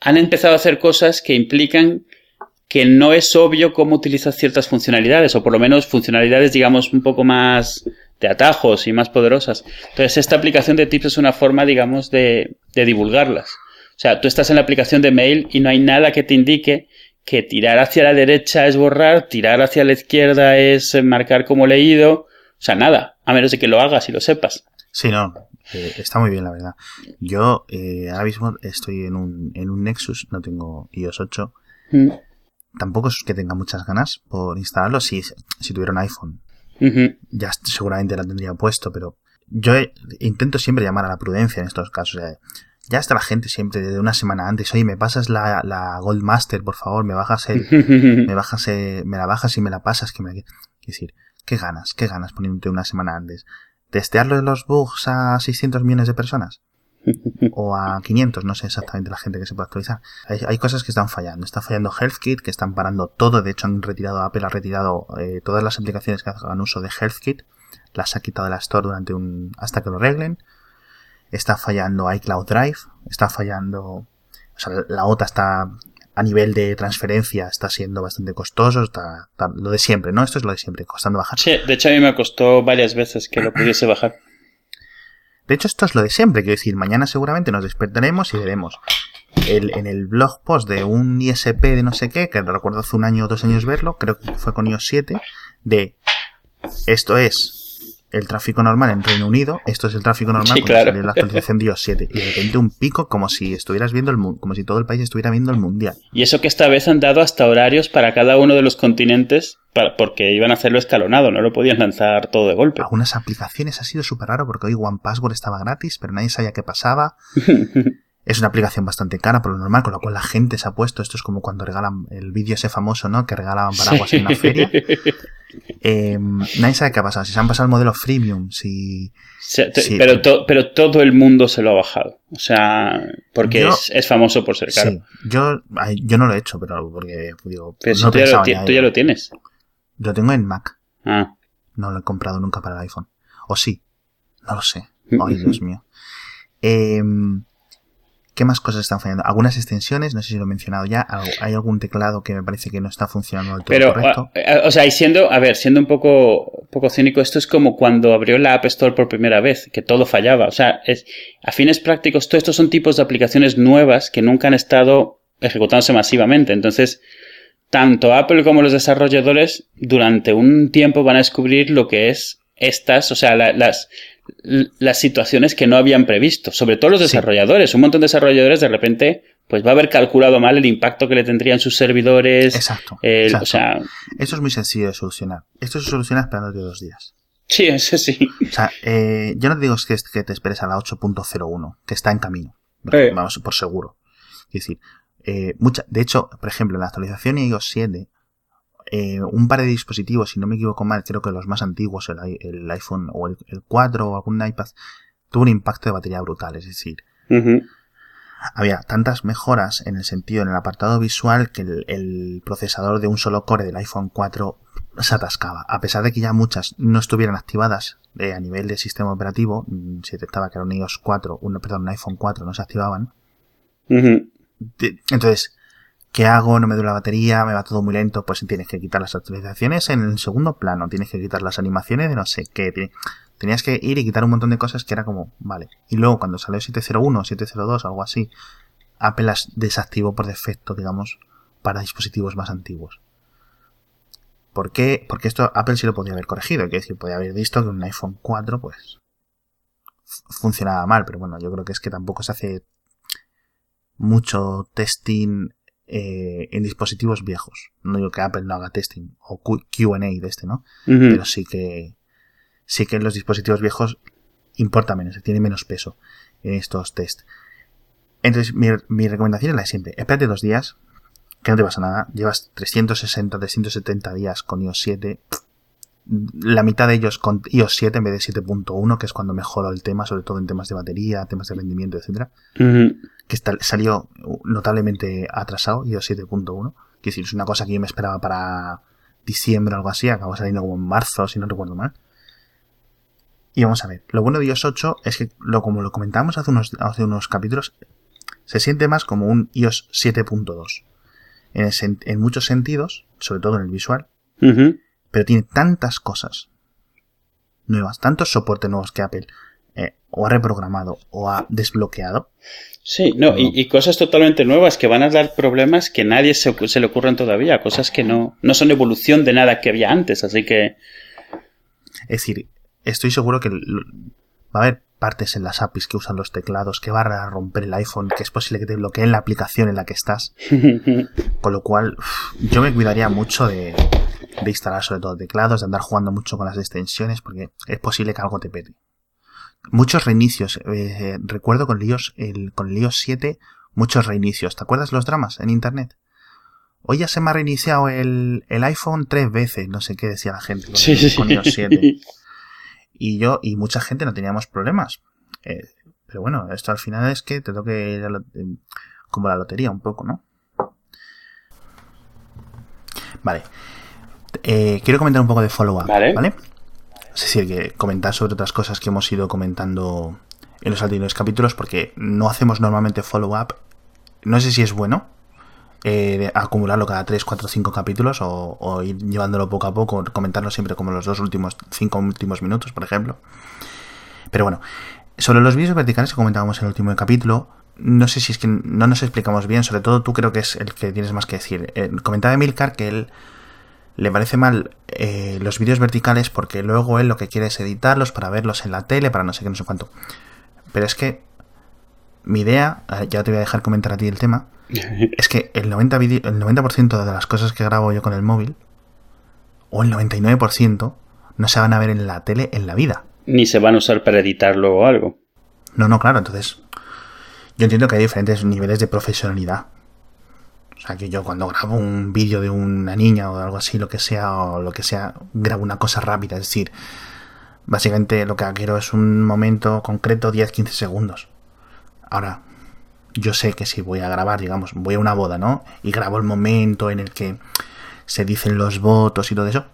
han empezado a hacer cosas que implican que no es obvio cómo utilizar ciertas funcionalidades, o por lo menos funcionalidades, digamos, un poco más de atajos y más poderosas. Entonces, esta aplicación de tips es una forma, digamos, de, de divulgarlas. O sea, tú estás en la aplicación de mail y no hay nada que te indique que tirar hacia la derecha es borrar, tirar hacia la izquierda es marcar como leído. O sea, nada, a menos de que lo hagas y lo sepas. Sí, no, eh, está muy bien, la verdad. Yo eh, ahora mismo estoy en un, en un Nexus, no tengo iOS 8. Mm. Tampoco es que tenga muchas ganas por instalarlo. Si, si tuviera un iPhone, ya seguramente lo tendría puesto, pero yo intento siempre llamar a la prudencia en estos casos. Ya está la gente siempre de una semana antes, oye, me pasas la, la Gold Master, por favor, me bajas el, me bajas me la bajas y me la pasas, que me, quiero decir, qué ganas, qué ganas poniéndote una semana antes testearlo los bugs a 600 millones de personas o a 500, no sé exactamente la gente que se puede actualizar. Hay, cosas que están fallando. Está fallando HealthKit, que están parando todo. De hecho, han retirado, Apple ha retirado eh, todas las aplicaciones que hagan uso de HealthKit. Las ha quitado de la Store durante un, hasta que lo arreglen. Está fallando iCloud Drive. Está fallando, o sea, la OTA está a nivel de transferencia está siendo bastante costoso, está, lo de siempre, ¿no? Esto es lo de siempre, costando bajar. Sí, de hecho a mí me costó varias veces que lo pudiese bajar. De hecho, esto es lo de siempre, quiero decir, mañana seguramente nos despertaremos y veremos el, en el blog post de un ISP de no sé qué, que recuerdo hace un año o dos años verlo, creo que fue con iOS 7, de esto es el tráfico normal en Reino Unido, esto es el tráfico normal Sí, claro. la actualización de iOS 7. Y de repente un pico como si estuvieras viendo el como si todo el país estuviera viendo el mundial. Y eso que esta vez han dado hasta horarios para cada uno de los continentes para- porque iban a hacerlo escalonado, no lo podían lanzar todo de golpe. Algunas aplicaciones ha sido súper raro porque hoy One Password estaba gratis, pero nadie sabía qué pasaba. Es una aplicación bastante cara por lo normal, con lo cual la gente se ha puesto. Esto es como cuando regalan el vídeo ese famoso, ¿no? Que regalaban paraguas en una feria. Eh, nadie sabe qué ha pasado. Si se han pasado el modelo freemium, si. Se- te- Sí. pero, to- pero todo el mundo se lo ha bajado. O sea, porque Yo- es, es famoso por ser caro. Sí, yo, yo no lo he hecho, pero porque digo, Pero si no tú, ya lo, tú ya lo tienes. Lo tengo en Mac. Ah. No lo he comprado nunca para el iPhone. O sí. No lo sé. Ay, Dios mío. Em, ¿Qué más cosas están fallando? Algunas extensiones, no sé si lo he mencionado ya. Hay algún teclado que me parece que no está funcionando del todo Pero, correcto. a- a- o sea, y siendo, a ver, siendo un poco, poco cínico, esto es como cuando abrió la App Store por primera vez, que todo fallaba. O sea, es, a fines prácticos, todo estos son tipos de aplicaciones nuevas que nunca han estado ejecutándose masivamente. Entonces, tanto Apple como los desarrolladores durante un tiempo van a descubrir lo que es estas, o sea, la- las, las situaciones que no habían previsto, sobre todo los Sí. desarrolladores. Un montón de desarrolladores de repente pues va a haber calculado mal el impacto que le tendrían sus servidores. Exacto. el- exacto. O sea, Esto es muy sencillo de solucionar. Esto se soluciona esperándote dos días. sí, eso sí. O sea, eh, yo no te digo que, que te esperes a la 8.01, que está en camino. Eh. Vamos, por seguro. Es decir, eh, mucha, de hecho, por ejemplo, en la actualización iOS 7, eh, un par de dispositivos, si no me equivoco mal, creo que los más antiguos, el, el iPhone o el, el 4 o algún iPad, tuvo un impacto de batería brutal. Es decir, había tantas mejoras en el sentido, en el apartado visual, que el, el procesador de un solo core del iPhone 4 se atascaba. A pesar de que ya muchas no estuvieran activadas eh, a nivel de sistema operativo, mm, se detectaba que era un iOS 4, un, perdón, un iPhone 4, no se activaban. Entonces, ¿qué hago? No me dura la batería, me va todo muy lento. Pues tienes que quitar las actualizaciones en el segundo plano, tienes que quitar las animaciones de no sé qué. Tenías que ir y quitar un montón de cosas que era como, vale. Y luego cuando salió 701, 702, algo así, Apple las desactivó por defecto, digamos, para dispositivos más antiguos. ¿Por qué? Porque esto Apple sí lo podía haber corregido. Es decir, podía haber visto que un iPhone 4, pues, funcionaba mal. Pero bueno, yo creo que es que tampoco se hace mucho testing eh, en dispositivos viejos. No digo que Apple no haga testing o QA de este, ¿no? Pero sí que sí que en los dispositivos viejos importa menos, tiene menos peso en estos test. Entonces, mi, mi recomendación es la de siempre. Espérate dos días, que no te pasa nada. Llevas 360, 370 días con iOS 7. La mitad de ellos con iOS 7 en vez de 7.1, que es cuando mejoró el tema, sobre todo en temas de batería, temas de rendimiento, etcétera que está- salió notablemente atrasado, iOS 7.1. Quiero decir, es una cosa que yo me esperaba para diciembre o algo así, acabó saliendo como en marzo, si no recuerdo mal. Y vamos a ver, lo bueno de iOS 8 es que, lo, como lo comentamos hace unos, hace unos capítulos, se siente más como un iOS 7.2. En, en muchos sentidos, sobre todo en el visual. Pero tiene tantas cosas nuevas, tantos soportes nuevos que Apple eh, o ha reprogramado o ha desbloqueado, Sí, no, y, y cosas totalmente nuevas que van a dar problemas que nadie se, le ocurran todavía, cosas que no, no son evolución de nada que había antes, así que Es decir, estoy seguro que va a haber partes en las APIs que usan los teclados que van a romper el iPhone, que es posible que te bloqueen la aplicación en la que estás. Con lo cual, yo me cuidaría mucho de, de instalar sobre todo teclados, de andar jugando mucho con las extensiones, porque es posible que algo te pete. Muchos reinicios. eh, recuerdo con el, iOS, el, con el iOS 7 muchos reinicios. ¿Te acuerdas los dramas en internet? Hoy ya se me ha reiniciado el, el iPhone tres veces, no sé qué decía la gente con, sí, sí, con iOS 7 y yo y mucha gente no teníamos problemas. Eh, pero bueno, esto al final es que te toque ir a la- eh, como la lotería un poco, ¿no? Vale. Eh, quiero comentar un poco de follow-up, Vale. ¿vale? Es decir, que comentar sobre otras cosas que hemos ido comentando en los anteriores capítulos, porque no hacemos normalmente follow-up. No sé si es bueno eh, acumularlo cada 3, 4, 5 capítulos o, o ir llevándolo poco a poco, comentarlo siempre como los dos últimos, 5 últimos minutos, por ejemplo. Pero bueno, sobre los vídeos verticales que comentábamos en el último capítulo, no sé si es que no nos explicamos bien, sobre todo tú creo que es el que tienes más que decir. Eh, comentaba Emilcar que él le parece mal eh, los vídeos verticales porque luego él lo que quiere es editarlos para verlos en la tele, para no sé qué, no sé cuánto. Pero es que mi idea, ya te voy a dejar comentar a ti el tema, es que el 90%, el 90 de las cosas que grabo yo con el móvil, o el 99%, no se van a ver en la tele en la vida. Ni se van a usar para editarlo o algo. No, no, claro, entonces yo entiendo que hay diferentes niveles de profesionalidad. O sea, que yo cuando grabo un vídeo de una niña o algo así, lo que sea, o lo que sea, grabo una cosa rápida. Es decir, básicamente lo que quiero es un momento concreto, 10-15 segundos. Ahora, yo sé que si voy a grabar, digamos, voy a una boda, ¿no? Y grabo el momento en el que se dicen los votos y todo eso.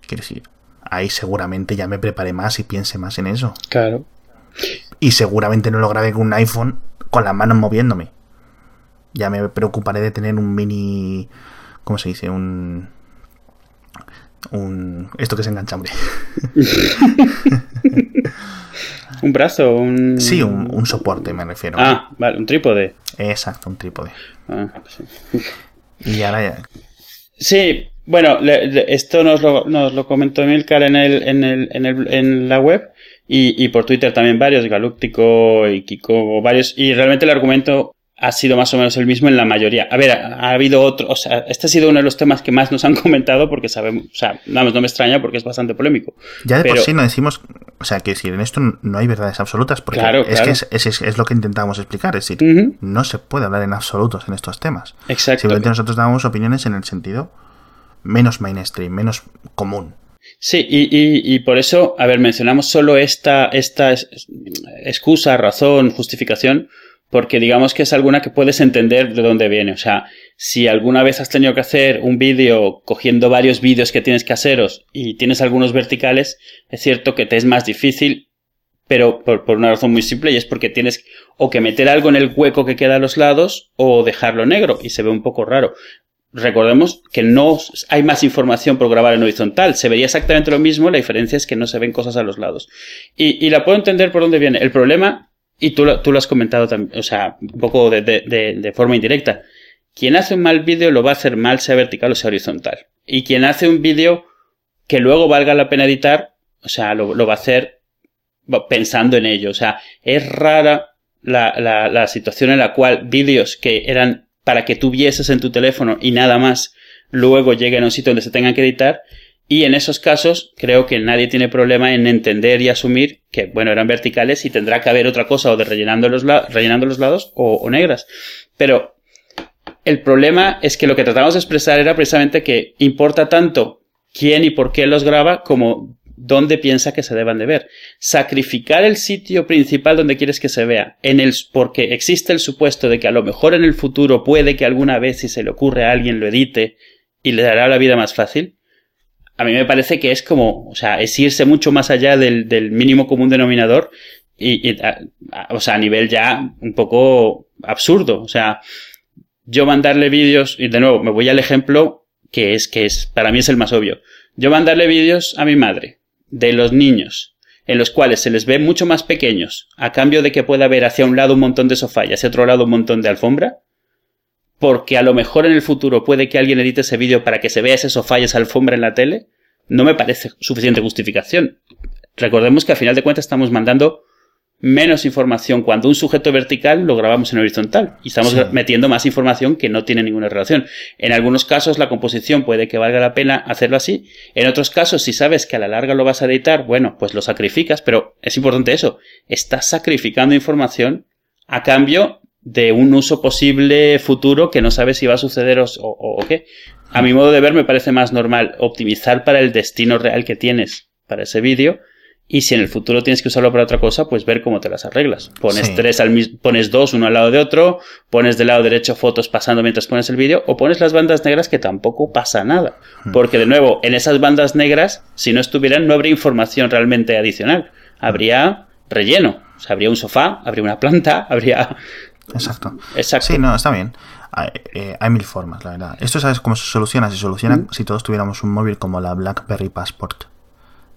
Quiero decir, ahí seguramente ya me preparé más y piense más en eso. Claro. Y seguramente no lo grabé con un iPhone con las manos moviéndome. Ya me preocuparé de tener un mini. ¿Cómo se dice? Un. Un. Esto que se engancha, hombre. ¿Un brazo? Un... Sí, un, soporte, me refiero. Ah, vale, un trípode. Exacto, un trípode. Ah, sí. Y ahora ya. Sí, bueno, esto nos lo, nos lo comentó Milcar en, el, en, el, en, el, en la web y, y por Twitter también varios, Galúctico y Kiko, varios, y realmente el argumento ha sido más o menos el mismo en la mayoría. A ver, ha, habido otro, o sea, este ha sido uno de los temas que más nos han comentado porque sabemos, o sea, no, no me extraña porque es bastante polémico. Ya de por sí no decimos, o sea, que decir, en esto no hay verdades absolutas porque es que es, es, lo que intentamos explicar, es decir, no se puede hablar en absolutos en estos temas. Exacto. Simplemente nosotros damos opiniones en el sentido menos mainstream, menos común. Sí, y, y, y, por eso, a ver, mencionamos solo esta, esta excusa, razón, justificación, porque digamos que es alguna que puedes entender de dónde viene. O sea, si alguna vez has tenido que hacer un vídeo cogiendo varios vídeos que tienes que haceros y tienes algunos verticales, es cierto que te es más difícil, pero por, por una razón muy simple y es porque tienes o que meter algo en el hueco que queda a los lados o dejarlo negro y se ve un poco raro recordemos que no hay más información por grabar en horizontal. Se vería exactamente lo mismo, la diferencia es que no se ven cosas a los lados. Y, la puedo entender por dónde viene. El problema, y tú, tú lo has comentado también, o sea, un poco de, de, forma indirecta. Quien hace un mal vídeo lo va a hacer mal, sea vertical o sea horizontal. Y quien hace un vídeo que luego valga la pena editar, o sea, lo, va a hacer pensando en ello. O sea, es rara la, la, la situación en la cual vídeos que eran para que tú vieses en tu teléfono y nada más luego lleguen a un sitio donde se tengan que editar. Y en esos casos creo que nadie tiene problema en entender y asumir que, bueno, eran verticales y tendrá que haber otra cosa o de rellenando los, rellenando los lados o, o negras. Pero el problema es que lo que tratamos de expresar era precisamente que importa tanto quién y por qué los graba como dónde piensa que se deban de ver. Sacrificar el sitio principal donde quieres que se vea, en el, porque existe el supuesto de que a lo mejor en el futuro puede que alguna vez si se le ocurre a alguien lo edite y le dará la vida más fácil. A mí me parece que es como, o sea, es irse mucho más allá del, mínimo común denominador y, o sea, a nivel ya un poco absurdo. O sea, yo mandarle vídeos, y de nuevo, me voy al ejemplo que es, que es, para mí es el más obvio. Yo mandarle vídeos a mi madre de los niños, en los cuales se les ve mucho más pequeños, a cambio de que pueda haber hacia un lado un montón de sofá y hacia otro lado un montón de alfombra, porque a lo mejor en el futuro puede que alguien edite ese vídeo para que se vea ese sofá y esa alfombra en la tele, no me parece suficiente justificación. Recordemos que al final de cuentas estamos mandando menos información cuando un sujeto vertical lo grabamos en horizontal y estamos metiendo más información que no tiene ninguna relación. En algunos casos la composición puede que valga la pena hacerlo así. En otros casos, si sabes que a la larga lo vas a editar, bueno, pues lo sacrificas, pero es importante eso. Estás sacrificando información a cambio de un uso posible futuro que no sabes si va a suceder o, o qué. A mi modo de ver me parece más normal optimizar para el destino real que tienes para ese vídeo y si en el futuro tienes que usarlo para otra cosa, pues ver cómo te las arreglas. Pones tres al mismo, pones dos uno al lado de otro, pones del lado derecho fotos pasando mientras pones el vídeo, o pones las bandas negras que tampoco pasa nada. Hmm. Porque de nuevo, en esas bandas negras, si no estuvieran, no habría información realmente adicional. Habría relleno. O sea, habría un sofá, habría una planta, habría. Exacto. Exacto. Sí, no, está bien. Hay, eh, mil formas, la verdad. Esto sabes cómo se soluciona. Se soluciona hmm. si todos tuviéramos un móvil como la BlackBerry Passport.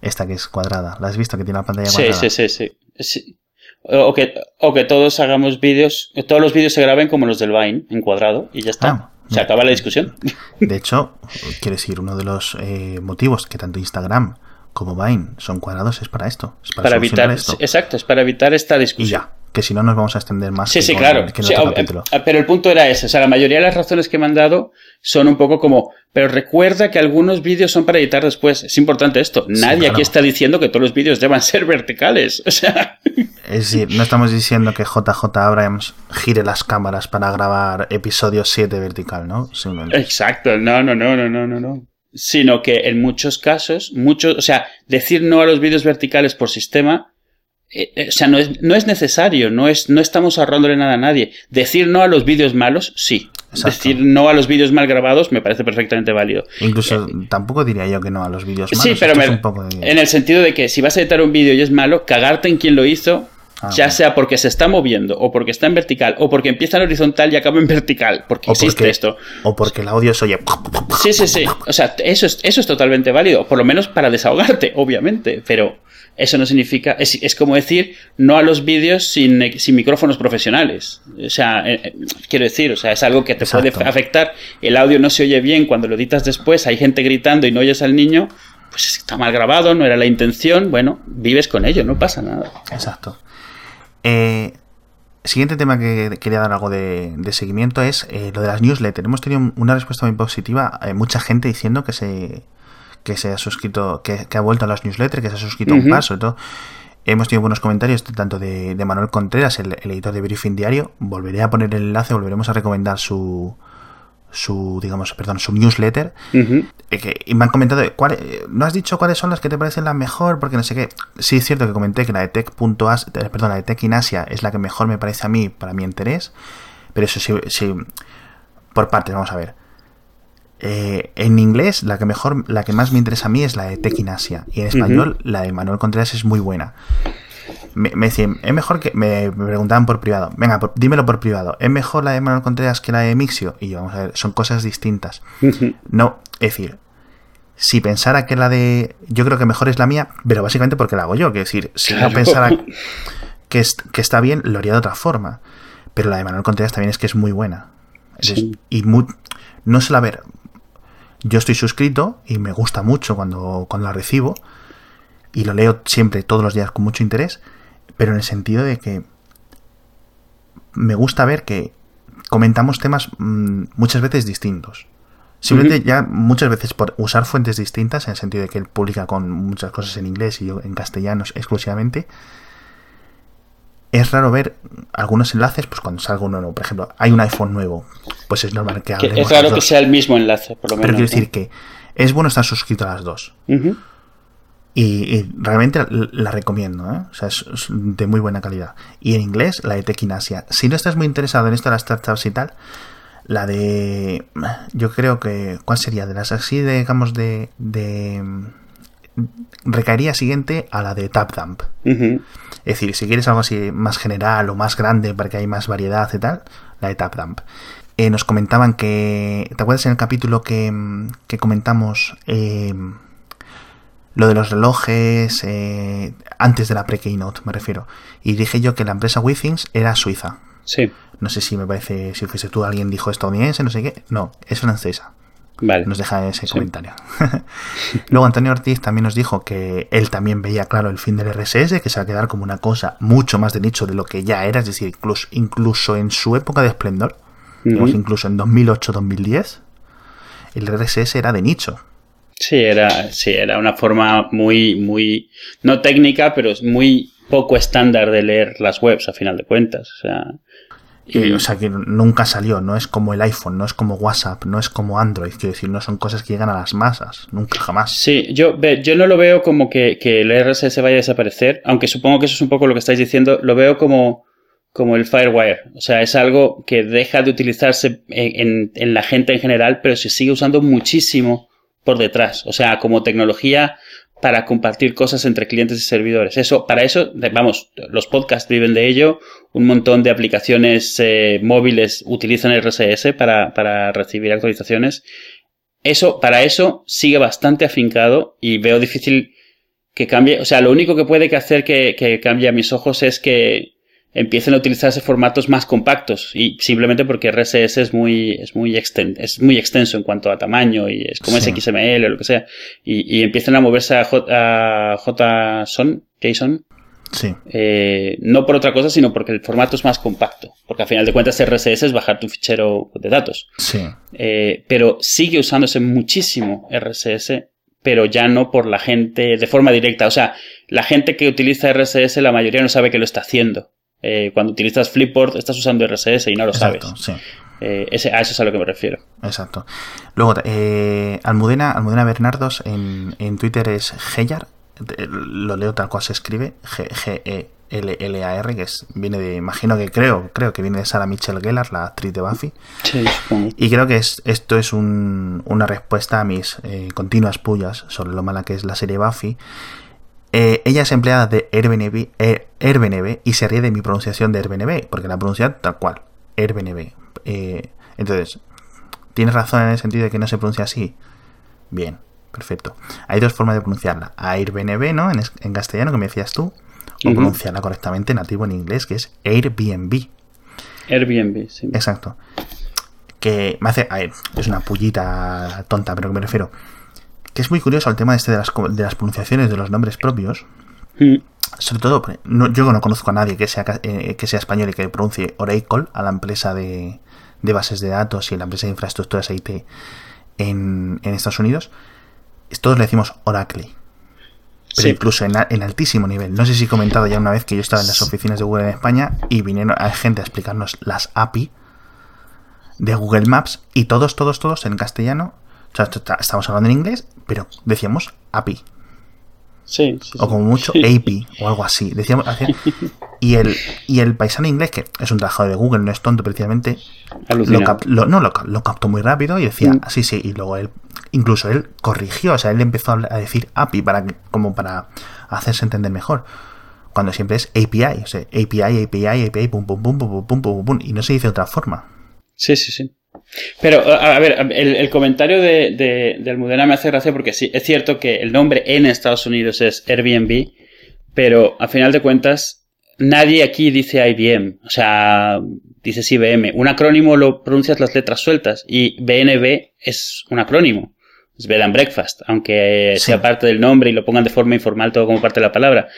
Esta que es cuadrada. ¿La has visto que tiene la pantalla cuadrada? Sí, sí, sí, sí. O que, o que todos hagamos vídeos, todos los vídeos se graben como los del Vine, en cuadrado, y ya está. Ah, se acaba la discusión. De hecho, quiero decir, uno de los eh, motivos que tanto Instagram como Vine son cuadrados es para esto. Es para, para solucionar evitar, esto. exacto, es para evitar esta Y discusión. ya, que si no nos vamos a extender más. Sí, que sí, con- claro. que en Sí, otro capítulo. eh, pero el punto era ese. O sea, la mayoría de las razones que me han dado son un poco como, pero recuerda que algunos vídeos son para editar después. Es importante esto. Nadie claro. aquí está diciendo que todos los vídeos deban ser verticales. O sea, Es decir, no estamos diciendo que JJ Abrams gire las cámaras para grabar episodio 7 vertical, ¿no? Exacto. No, no, no, no, no, no, no. Sino que en muchos casos, muchos, o sea, decir no a los vídeos verticales por sistema, eh, eh, o sea, no es, no es necesario, no, es, no estamos ahorrándole nada a nadie. Decir no a los vídeos malos, sí. Exacto. Decir no a los vídeos mal grabados me parece perfectamente válido. Incluso tampoco diría yo que no a los vídeos malos. Sí, pero esto me- es un poco de- en el sentido de que si vas a editar un vídeo y es malo, cagarte en quien lo hizo, Ah, ya sea porque se está moviendo, o porque está en vertical, o porque empieza en horizontal y acaba en vertical, porque O existe porque- esto. O porque el audio se oye. Sí, sí, sí. O sea, eso es, eso es totalmente válido, por lo menos para desahogarte, obviamente, pero eso no significa, es, es como decir no a los vídeos sin, sin micrófonos profesionales. O sea, eh, eh, quiero decir, o sea, es algo que te Exacto. puede afectar. El audio no se oye bien cuando lo editas después, hay gente gritando y no oyes al niño, pues está mal grabado, no era la intención, bueno, vives con ello, no pasa nada. Exacto. Eh, siguiente tema que quería dar algo de, de seguimiento es eh, lo de las newsletters. Hemos tenido una respuesta muy positiva. Mucha gente diciendo que se, que se ha suscrito, que, que ha vuelto a las newsletters, que se ha suscrito a un par, sobre todo. Hemos tenido buenos comentarios tanto de, de Manuel Contreras, el, el editor de Briefing Diario. Volveré a poner el enlace, volveremos a recomendar su, su digamos, perdón, su newsletter. Eh, que- y me han comentado, ¿cuál- eh, ¿no has dicho cuáles son las que te parecen las mejor? Porque no sé qué. Sí, es cierto que comenté que la de Tech.as, eh, perdón, la de Tech in Asia es la que mejor me parece a mí, para mi interés. Pero eso sí, sí por partes, vamos a ver. Eh, en inglés, la que mejor, la que más me interesa a mí es la de Tech in Asia. Y en español, la de Manuel Contreras es muy buena. Me, me decían, es mejor que. Me, preguntaban por privado. Venga, por- dímelo por privado. ¿Es mejor la de Manuel Contreras que la de Mixio? Y yo, vamos a ver, son cosas distintas. No, es decir, si pensara que la de. Yo creo que mejor es la mía, pero básicamente porque la hago yo. Que decir, si Claro. no pensara que, es- que está bien, lo haría de otra forma. Pero la de Manuel Contreras también es que es muy buena. Es-. Y mu- no se la ver. Yo estoy suscrito y me gusta mucho cuando, cuando la recibo. Y lo leo siempre, todos los días, con mucho interés. Pero en el sentido de que me gusta ver que comentamos temas mm, muchas veces distintos. Simplemente ya muchas veces por usar fuentes distintas, en el sentido de que él publica con muchas cosas en inglés y yo en castellano exclusivamente, es raro ver algunos enlaces, pues cuando salga uno nuevo. Por ejemplo, hay un iPhone nuevo, pues es normal que Que es raro que sea el mismo enlace, por lo menos. Pero quiero decir que es bueno estar suscrito a las dos. Y, y realmente la, la recomiendo, ¿eh? O sea, es, es de muy buena calidad. Y en inglés, la de Tech in Asia. Si no estás muy interesado en esto de las startups y tal, la de. Yo creo que. ¿Cuál sería? De las así, de, digamos, de. de recaería siguiente a la de TapDump. Ujú. Es decir, si quieres algo así más general o más grande para que hay más variedad y tal, la de TapDump. Eh, nos comentaban que. ¿Te acuerdas en el capítulo que, mm, que comentamos eh, lo de los relojes eh, antes de la pre-keynote, me refiero? Y dije yo que la empresa Withings era suiza. Sí, No sé si me parece, si fuese tú alguien dijo estadounidense, no sé qué. No, es francesa vale. nos deja ese Sí. comentario. Luego Antonio Ortiz también nos dijo que él también veía claro el fin del RSS, que se va a quedar como una cosa mucho más de nicho de lo que ya era, es decir, incluso, incluso en su época de esplendor, incluso en 2008-2010, el RSS era de nicho. Sí, era, sí, era una forma muy, muy, no técnica, pero muy poco estándar de leer las webs a final de cuentas. O sea, O sea, que nunca salió, no es como el iPhone, no es como WhatsApp, no es como Android, quiero decir, no son cosas que llegan a las masas, nunca jamás. Sí, yo, yo no lo veo como que, que el RSS vaya a desaparecer, aunque supongo que eso es un poco lo que estáis diciendo, lo veo como, como el Firewire. O sea, es algo que deja de utilizarse en, en- en la gente en general, pero se sigue usando muchísimo por detrás. O sea, como tecnología para compartir cosas entre clientes y servidores. Eso, para eso, vamos, los podcasts viven de ello, un montón de aplicaciones eh, móviles utilizan RSS para, para recibir actualizaciones. Eso, para eso, sigue bastante afincado y veo difícil que cambie. O sea, lo único que puede que hacer que, que cambie a mis ojos es que, empiecen a utilizarse formatos más compactos y simplemente porque RSS es muy, es muy, exten es muy extenso en cuanto a tamaño y es como XML o lo que sea y, y empiezan a moverse a, J, JSON, JSON Sí. Eh, no por otra cosa, sino porque el formato es más compacto. Porque al final de cuentas RSS es bajar tu fichero de datos. Sí. Eh, pero sigue usándose muchísimo RSS, pero ya no por la gente de forma directa. O sea, la gente que utiliza RSS, la mayoría no sabe que lo está haciendo. Eh, cuando utilizas Flipboard, estás usando RSS y no lo Exacto, sabes. Sí. Ese, a eso es a lo que me refiero. Exacto. Luego, Almudena, Almudena Bernardos en, en Twitter es Geyar, lo leo tal cual se escribe, G-E-L-L-A-R, que es, viene de, imagino que creo, creo que viene de Sarah Michelle Gellar, la actriz de Buffy. Sí, y creo que es, esto es un, una respuesta a mis eh, continuas pullas sobre lo mala que es la serie Buffy. Eh, ella es empleada de Airbnb, eh, Airbnb y se ríe de mi pronunciación de Airbnb, porque la pronuncia tal cual, Airbnb. entonces, ¿tienes razón en el sentido de que no se pronuncia así? Bien, Perfecto. Hay dos formas de pronunciarla. Airbnb, ¿no? En, castellano, que me decías tú. O pronunciarla correctamente nativo en inglés, que es Airbnb. Airbnb, sí. Exacto. Que me hace. es una pullita tonta, pero que me refiero. Que es muy curioso el tema este de las, de las pronunciaciones de los nombres propios. Mm. Sobre todo, yo no conozco a nadie que sea, eh, que sea español y que pronuncie Oracle a la empresa de, bases de datos y la empresa de infraestructuras IT en, en Estados Unidos todos le decimos Oracle. Pero incluso en, altísimo nivel. No sé si he comentado ya una vez que yo estaba en las oficinas de Google en España y vinieron a gente a explicarnos las API de Google Maps y todos, todos, todos en castellano. O sea, estamos hablando en inglés, pero decíamos API. Sí, o como mucho API o algo así. Decíamos, y el, y el paisano inglés, que es un trabajador de Google, no es tonto precisamente, lo, no, lo, captó muy rápido y decía, mm. sí, sí, y luego él, incluso él corrigió, o sea, él empezó a decir API para como para hacerse entender mejor. Cuando siempre es API, o sea, API, API, API, pum, pum, pum, pum, pum, pum, pum, y no se dice de otra forma. Sí, sí, sí. Pero, a, ver, el, comentario de, de, Almudena me hace gracia porque sí, es cierto que el nombre en Estados Unidos es Airbnb, pero a final de cuentas, nadie aquí dice IBM, o sea, dices IBM. Un acrónimo lo pronuncias las letras sueltas y BNB es un acrónimo. Es Bed and Breakfast, aunque sea parte del nombre y lo pongan de forma informal todo como parte de la palabra.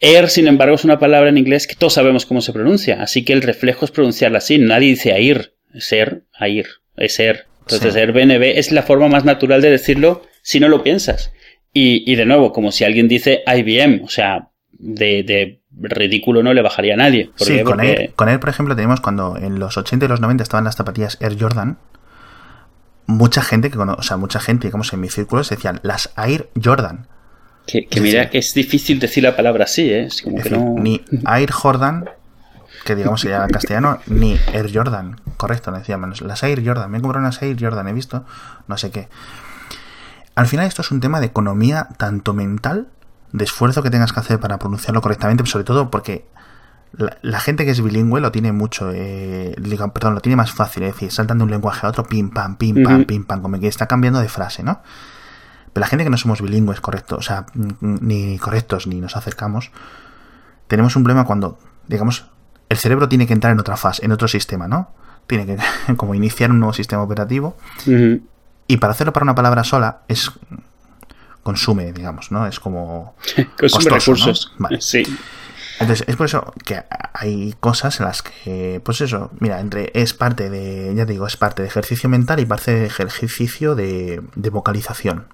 Air, sin embargo, es una palabra en inglés que todos sabemos cómo se pronuncia, así que el reflejo es pronunciarla así. Nadie dice air, ser, a ir, es ser. Entonces, Airbnb es la forma más natural de decirlo si no lo piensas. Y, y de nuevo, como si alguien dice IBM, o sea, de, de ridículo no le bajaría a nadie. sí, con, él, con él, por ejemplo, tenemos cuando en los 80 y los 90 estaban las zapatillas Air Jordan, mucha gente, que o sea, mucha gente, digamos, en mi círculo se decían las Air Jordan. Que, mira, que es difícil decir la palabra así, ¿eh? Es como que no... Ni Air Jordan que digamos sería castellano, ni Air Jordan, correcto, le decíamos, las Air Jordan, me he comprado unas Air Jordan, he visto, no sé qué. Al final esto es un tema de economía tanto mental, de esfuerzo que tengas que hacer para pronunciarlo correctamente, sobre todo porque la, gente que es bilingüe lo tiene mucho, eh, perdón, lo tiene más fácil, es decir, saltan de un lenguaje a otro, pim pam, pim pam, pim pam, como que está cambiando de frase, ¿no? Pero la gente que no somos bilingües correctos, o sea, ni correctos, ni nos acercamos, tenemos un problema cuando, digamos, el cerebro tiene que entrar en otra fase, en otro sistema, ¿no? Tiene que como iniciar un nuevo sistema operativo. Y para hacerlo para una palabra sola es consume, digamos, ¿no? Es como consume recursos. Vale. Sí. Entonces, es por eso que hay cosas en las que, pues eso, mira, entre es parte de, ya te digo, es parte de ejercicio mental y parte de ejercicio de, de vocalización.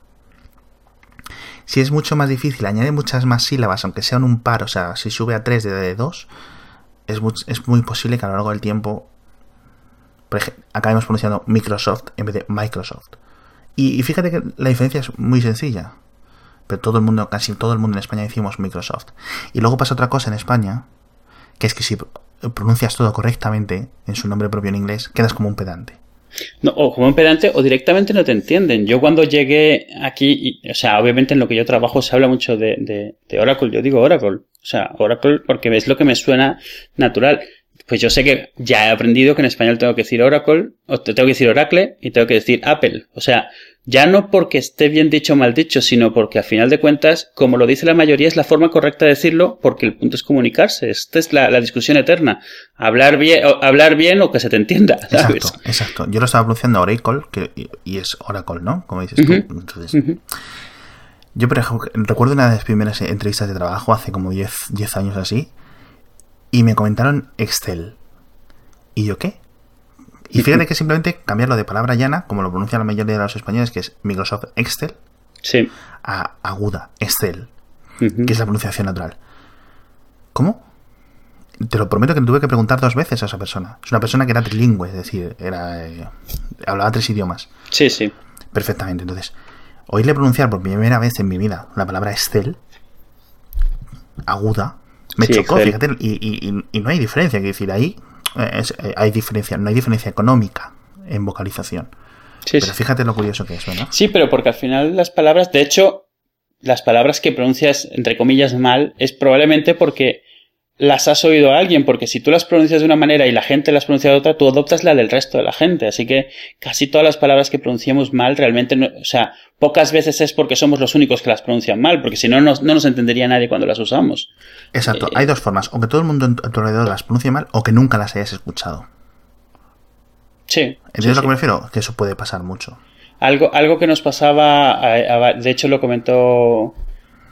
Si es mucho más difícil, añade muchas más sílabas, aunque sean un par, o sea, si sube a 3 de 2, es muy, es muy posible que a lo largo del tiempo acabemos pronunciando Microsoft en vez de Microsoft. Y, fíjate que la diferencia es muy sencilla. Pero todo el mundo, casi todo el mundo en España decimos Microsoft. Y luego pasa otra cosa en España, que es que si pronuncias todo correctamente en su nombre propio en inglés, quedas como un pedante. No, o como pedante o directamente no te entienden. Yo cuando llegué aquí, o sea, obviamente en lo que yo trabajo se habla mucho de, de Oracle, yo digo Oracle. O sea, Oracle porque es lo que me suena natural. Pues yo sé que ya he aprendido que en español tengo que decir Oracle, o tengo que decir Oracle y tengo que decir Apple. O sea, Ya no porque esté bien dicho o mal dicho, sino porque a final de cuentas, como lo dice la mayoría, es la forma correcta de decirlo, porque el punto es comunicarse. Esta es la, discusión eterna. Hablar bien, o, hablar bien o que se te entienda. Exacto, exacto. Yo lo estaba pronunciando Oracle, que, y es Oracle, ¿no? Como dices tú. Entonces, Yo, por ejemplo, recuerdo una de las primeras entrevistas de trabajo hace como 10 años así, y me comentaron Excel. ¿Y yo qué? Y fíjate que simplemente cambiarlo de palabra llana, como lo pronuncia la mayoría de los españoles, que es Microsoft Excel, sí. a aguda, Excel, que es la pronunciación natural. ¿Cómo? Te lo prometo que tuve que preguntar dos veces a esa persona. Es una persona que era trilingüe, es decir, era eh, hablaba tres idiomas. Sí, sí. Perfectamente. Entonces, oírle pronunciar por primera vez en mi vida la palabra Excel, aguda, me chocó, fíjate, y, y, no hay diferencia. Que decir, ahí eh, hay diferencia, no hay diferencia económica en vocalización. pero fíjate lo curioso que es, ¿verdad? Sí, pero porque al final las palabras, de hecho, las palabras que pronuncias, entre comillas, mal, es probablemente porque las has oído a alguien, porque si tú las pronuncias de una manera y la gente las pronuncia de otra, tú adoptas la del resto de la gente. Así que casi todas las palabras que pronunciamos mal realmente, no, o sea, pocas veces es porque somos los únicos que las pronuncian mal, porque si no, no, nos entendería nadie cuando las usamos. Exacto, eh, hay dos formas, o que todo el mundo a tu alrededor las pronuncie mal, o que nunca las hayas escuchado. Sí. ¿Entiendes lo que me refiero? Que eso puede pasar mucho. Algo, algo que nos pasaba, de hecho lo comentó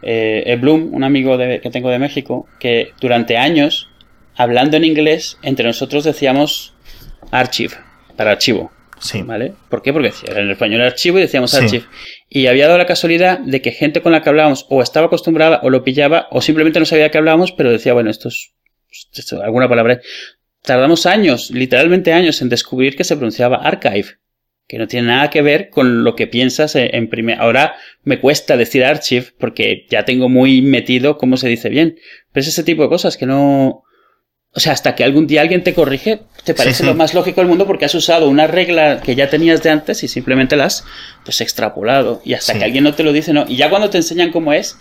eh, Bloom, un amigo que tengo de México, que durante años, hablando en inglés, entre nosotros decíamos archive, para archivo. Sí. ¿Vale? ¿Por qué? Porque era en español archivo y decíamos archive. Y había dado la casualidad de que gente con la que hablábamos o estaba acostumbrada o lo pillaba o simplemente no sabía que hablábamos, pero decía, bueno, esto es, esto alguna palabra. Tardamos años, literalmente años, en descubrir que se pronunciaba archive que no tiene nada que ver con lo que piensas en primer. Ahora me cuesta decir archive porque ya tengo muy metido cómo se dice bien. Pero es ese tipo de cosas que no. O sea, hasta que algún día alguien te corrige, te parece lo más lógico del mundo porque has usado una regla que ya tenías de antes y simplemente la has pues extrapolado. Y hasta que alguien no te lo dice, no. Y ya cuando te enseñan cómo es,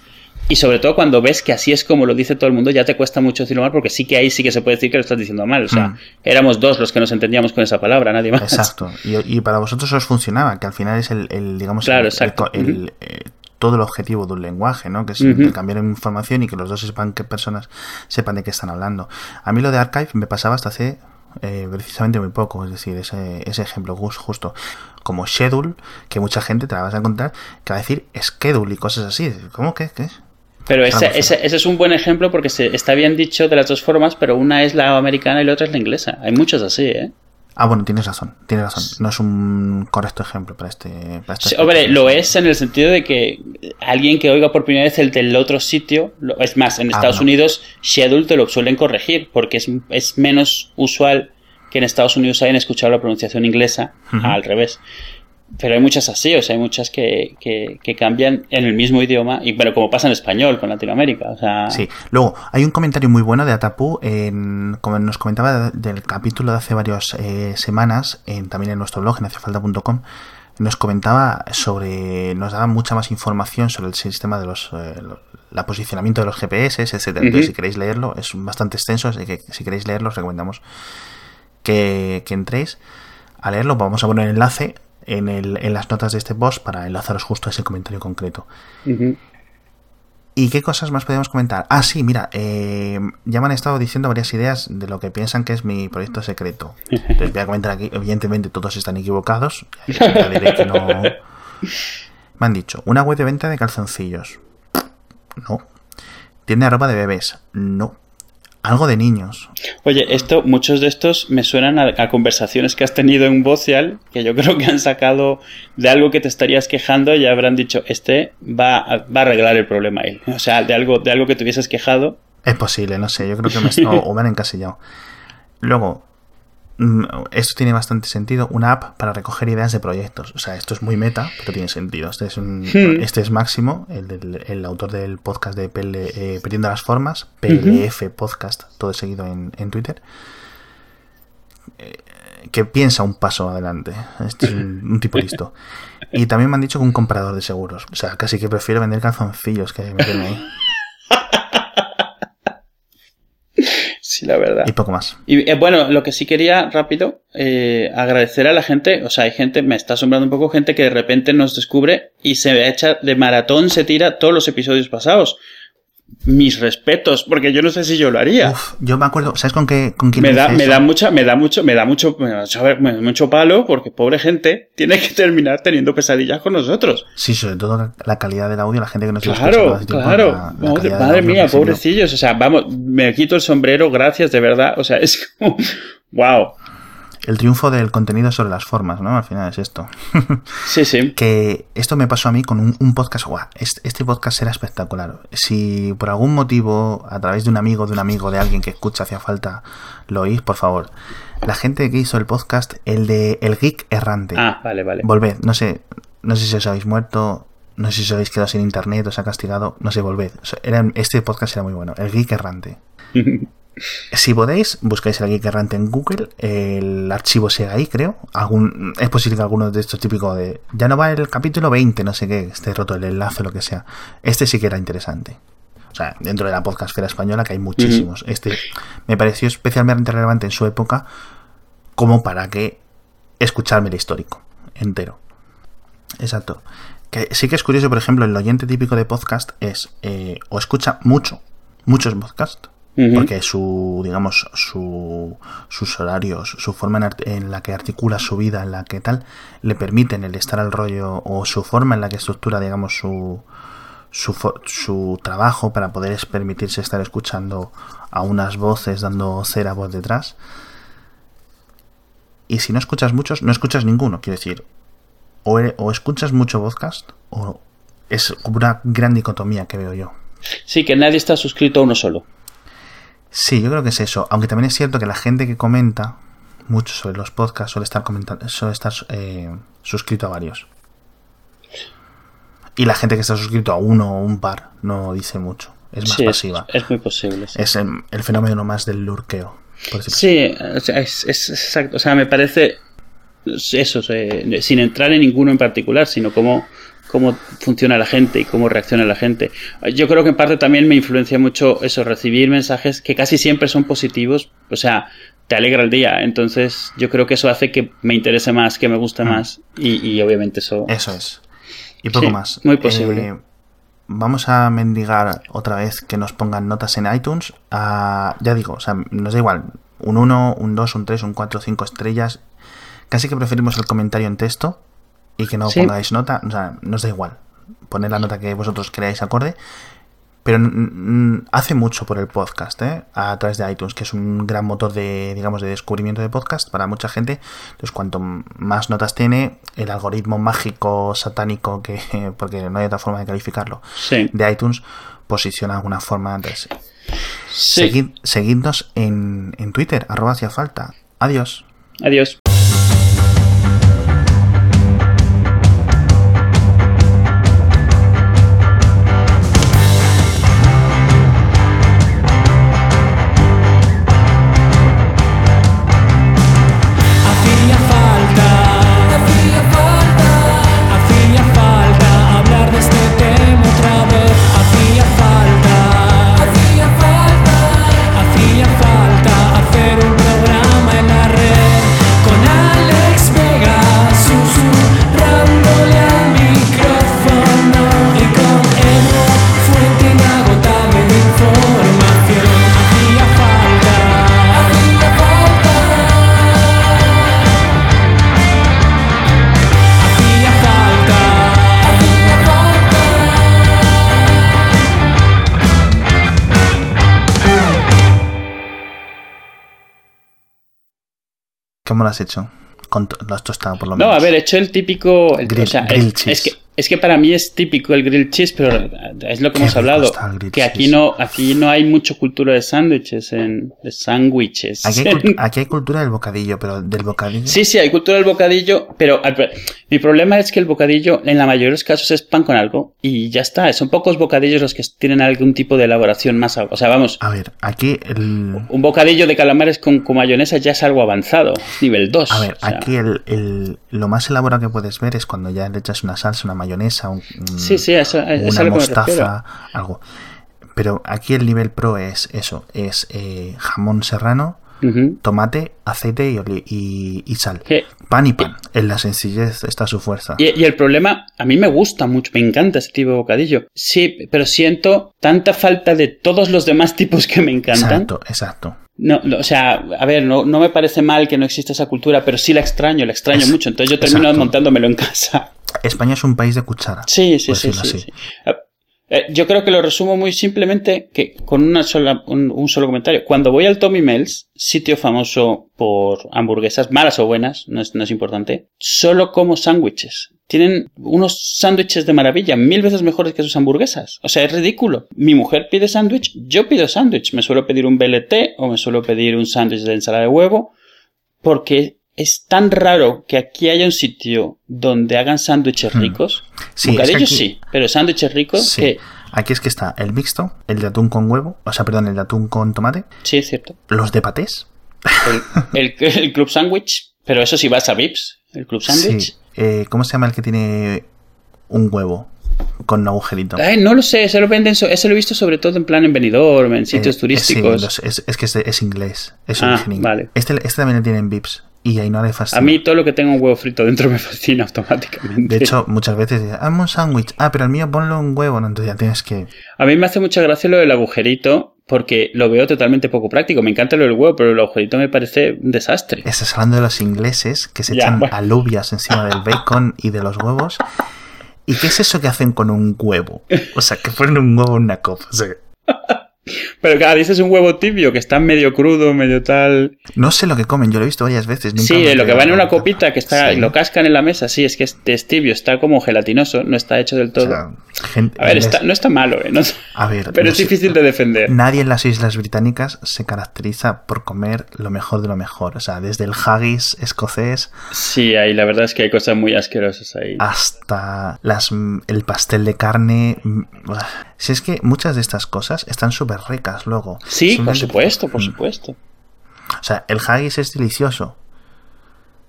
y sobre todo cuando ves que así es como lo dice todo el mundo, ya te cuesta mucho decirlo mal, porque sí que ahí sí que se puede decir que lo estás diciendo mal. O sea, mm. éramos dos los que nos entendíamos con esa palabra, nadie más. Exacto. Y, para vosotros os funcionaba, que al final es el, digamos, el, eh, todo el objetivo de un lenguaje, ¿no? Que es cambiar información y que los dos sepan que personas sepan de qué están hablando. A mí lo de archive me pasaba hasta hace eh, precisamente muy poco, es decir, ese, ese ejemplo justo como schedule, que mucha gente te la vas a encontrar, que va a decir schedule y cosas así. ¿Cómo que? ¿Qué? Pero ese, ese, ese, es un buen ejemplo porque se, está bien dicho de las dos formas, pero una es la americana y la otra es la inglesa. Hay muchos así, ¿eh? Ah, bueno, tienes razón, tienes razón. No es un correcto ejemplo para este. Para este hombre, lo es en el sentido de que alguien que oiga por primera vez el del otro sitio, es más, en ah, Estados Unidos, schedule te lo suelen corregir porque es, es, menos usual que en Estados Unidos hayan escuchado la pronunciación inglesa al revés. Pero hay muchas así, o sea, hay muchas que, que, cambian en el mismo idioma, y pero como pasa en español con Latinoamérica, o sea... Sí, luego hay un comentario muy bueno de Atapu, en, como nos comentaba del capítulo de hace varias eh, semanas, en, también en nuestro blog, en haciafalta.com, nos comentaba sobre, nos daba mucha más información sobre el sistema de los, eh, la posicionamiento de los GPS, etcétera. Entonces, si queréis leerlo, es bastante extenso, así que si queréis leerlo, os recomendamos que, que entréis a leerlo. Vamos a poner el enlace en, el, en las notas de este post para enlazaros justo a ese comentario concreto. ¿Y qué cosas más podemos comentar? Ah, sí, mira, eh, ya me han estado diciendo varias ideas de lo que piensan que es mi proyecto secreto. Les voy a comentar aquí, evidentemente todos están equivocados. Me han dicho, una web de venta de calzoncillos. No. ¿Tiene ropa de bebés? No algo de niños. Oye, esto, muchos de estos me suenan a, conversaciones que has tenido en Vocial, que yo creo que han sacado de algo que te estarías quejando y habrán dicho, este va a, va a arreglar el problema él. O sea, de algo, de algo que te hubieses quejado. Es posible, no sé, yo creo que me, o, o me han encasillado. Luego, esto tiene bastante sentido, una app para recoger ideas de proyectos. O sea, esto es muy meta, pero tiene sentido. Este es, un, hmm. este es Máximo, el, el, autor del podcast de PL, eh, Perdiendo las Formas, PLF Podcast, todo seguido en, en Twitter. Eh, que piensa un paso adelante. Este es un, tipo listo. Y también me han dicho que un comprador de seguros. O sea, casi que prefiero vender calzoncillos que meterme ahí. sí, la verdad. Y poco más. Y eh, bueno, lo que sí quería rápido, eh, agradecer a la gente, o sea, hay gente, me está asombrando un poco gente que de repente nos descubre y se echa de maratón, se tira todos los episodios pasados mis respetos, porque yo no sé si yo lo haría. Uf, yo me acuerdo, ¿sabes con qué con quién me da, me da mucha, me da mucho, me da mucho, me da mucho palo, porque pobre gente tiene que terminar teniendo pesadillas con nosotros. Sí, sobre todo la calidad del audio, la gente que nos Claro, claro. madre mía, pobrecillos. O sea, vamos, me quito el sombrero, gracias, de verdad. O sea, es como, wow el triunfo del contenido sobre las formas, ¿no? Al final es esto. sí, sí. Que esto me pasó a mí con un, podcast. Guau, este, este, podcast era espectacular. Si por algún motivo, a través de un amigo, de un amigo, de alguien que escucha hacía falta, lo oís, por favor. La gente que hizo el podcast, el de El Geek Errante. Ah, vale, vale. Volved, no sé, no sé si os habéis muerto, no sé si os habéis quedado sin internet, os ha castigado, no sé, volved. este podcast era muy bueno, El Geek Errante. Si podéis, buscáis el Geek Errante en Google, el archivo sigue ahí, creo. Algún, es posible que alguno de estos típicos de. Ya no va el capítulo 20, no sé qué, esté roto el enlace o lo que sea. Este sí que era interesante. O sea, dentro de la podcastfera española, que hay muchísimos. Este me pareció especialmente relevante en su época, como para que escucharme el histórico entero. Exacto. Que sí que es curioso, por ejemplo, el oyente típico de podcast es eh, o escucha mucho, muchos podcasts, porque su, digamos, su, sus horarios, su forma en, la que articula su vida, en la que tal, le permiten el estar al rollo o su forma en la que estructura, digamos, su, su, su trabajo para poder permitirse estar escuchando a unas voces dando cera voz detrás. Y si no escuchas muchos, no escuchas ninguno, quiero decir. O, o escuchas mucho podcast o es una gran dicotomía que veo yo. Sí, que nadie está suscrito a uno solo. Sí, yo creo que es eso. Aunque también es cierto que la gente que comenta mucho sobre los podcasts suele estar comentando, suele estar eh, suscrito a varios. Y la gente que está suscrito a uno o un par no dice mucho. Es más pasiva. Es, muy posible. Es el, fenómeno más del lurqueo. sí, es, exacto. O sea, me parece eso, sin entrar en ninguno en particular, sino como cómo funciona la gente y cómo reacciona la gente. Yo creo que en parte también me influencia mucho eso, recibir mensajes que casi siempre son positivos, o sea, te alegra el día. Entonces, yo creo que eso hace que me interese más, que me guste mm. más y, obviamente eso. Eso es. Y poco más. Muy posible. Eh, vamos a mendigar otra vez que nos pongan notas en iTunes. Ah, ya digo, o sea, nos da igual. Un 1, un 2, un 3, un 4, 5 estrellas. Casi que preferimos el comentario en texto y que no pongáis nota, o sea, nos da igual. Poner la nota que vosotros creáis acorde. Pero hace mucho por el podcast, ¿eh? a través de iTunes, que es un gran motor de, digamos, de descubrimiento de podcast para mucha gente. Entonces, cuanto más notas tiene, el algoritmo mágico, satánico, que porque no hay otra forma de calificarlo, de iTunes, posiciona de alguna forma antes. seguidnos en, en Twitter, arroba hacia falta. Adiós. Adiós. ¿Cómo lo has hecho? Con lo has tostado por lo menos. No, a ver, he hecho el típico. El, o sea, es, que es que para mí es típico el grill cheese, pero es lo que hemos hablado. Que aquí no, aquí no hay mucha cultura de sándwiches, en, de sándwiches. Aquí, hay cultura del bocadillo, pero del bocadillo. Sí, sí, hay cultura del bocadillo, pero mi problema es que el bocadillo en la mayoría de los casos es pan con algo y ya está. Son pocos bocadillos los que tienen algún tipo de elaboración más. O sea, vamos. A ver, aquí el. Un bocadillo de calamares con, mayonesa ya es algo avanzado, nivel 2. A ver, aquí el, lo más elaborado que puedes ver es cuando ya le echas una salsa, una mayonesa, un, sí, sí, eso, una mostaza, algo. Pero aquí el nivel pro es eso, es eh, jamón serrano, tomate, aceite y, y- y sal. Pan y pan. En la sencillez está su fuerza. Y, y el problema, a mí me gusta mucho, me encanta ese tipo de bocadillo. Sí, pero siento tanta falta de todos los demás tipos que me encantan. Exacto, exacto. No, no, o sea, a ver, no, no me parece mal que no exista esa cultura, pero sí la extraño, la extraño Es- mucho. Entonces yo termino exacto. montándomelo en casa. España es un país de cuchara. Sí, sí, sí, sí. Eh, eh, yo creo que lo resumo muy simplemente que con una sola, un, un solo comentario. Cuando voy al Tommy Mel's, sitio famoso por hamburguesas, malas o buenas, no es, no es importante, solo como sándwiches. Tienen unos sándwiches de maravilla, mil veces mejores que sus hamburguesas. O sea, es ridículo. Mi mujer pide sándwich, yo pido sándwich. Me suelo pedir un BLT o me suelo pedir un sándwich de ensalada de huevo porque es tan raro que aquí haya un sitio donde hagan sándwiches Hmm. ricos. Sí, es que aquí- sí, pero sándwiches ricos Sí. que... Aquí es que está el mixto, el de atún con huevo, o sea, perdón, el de atún con tomate, Sí, es cierto. los de patés. El, el- el Club Sandwich, pero eso sí vas a Vips, el Club Sandwich. Sí. Eh, ¿Cómo se llama el que tiene un huevo con un agujerito? Ay, no lo sé, ese lo venden, so- ese lo he visto sobre todo en plan en Benidorm, en sitios Eh, turísticos. sí, los- es, es que es, es inglés. Es Ah, origen inglés. vale. Este, este también lo tiene en Vips. Y ahí no le fascina. a mí todo lo que tenga un huevo frito dentro me fascina automáticamente. De hecho, muchas veces hazme un sándwich. Ah, pero el mío ponle un huevo. No, entonces ya tienes que. A mí me hace mucha gracia lo del agujerito porque lo veo totalmente poco práctico. Me encanta lo del huevo, pero el agujerito me parece un desastre. Estás hablando de los ingleses que se Ya, echan bueno. alubias encima del bacon y de los huevos. ¿Y qué es eso que hacen con un huevo? O sea, que ponen un huevo en una copa. o sea, Pero cada dices un huevo tibio que está medio crudo, medio tal. no sé lo que comen, yo lo he visto varias veces. nunca Sí, lo que va en una copita que está Sí. lo cascan en la mesa, sí, es que es, es tibio, está como gelatinoso, no está hecho del O todo. sea, gente- a ver, está- no está malo, ¿eh? No- A ver, pero no es sé- difícil de defender. Nadie en las Islas Británicas se caracteriza por comer lo mejor de lo mejor. O sea, desde el haggis escocés Sí, ahí la verdad es que hay cosas muy asquerosas ahí. Ah, hasta las, el pastel de carne. mm. Si es que muchas de estas cosas están súper ricas luego. sí, por supuesto, por Mm. supuesto. O sea, el haggis es delicioso.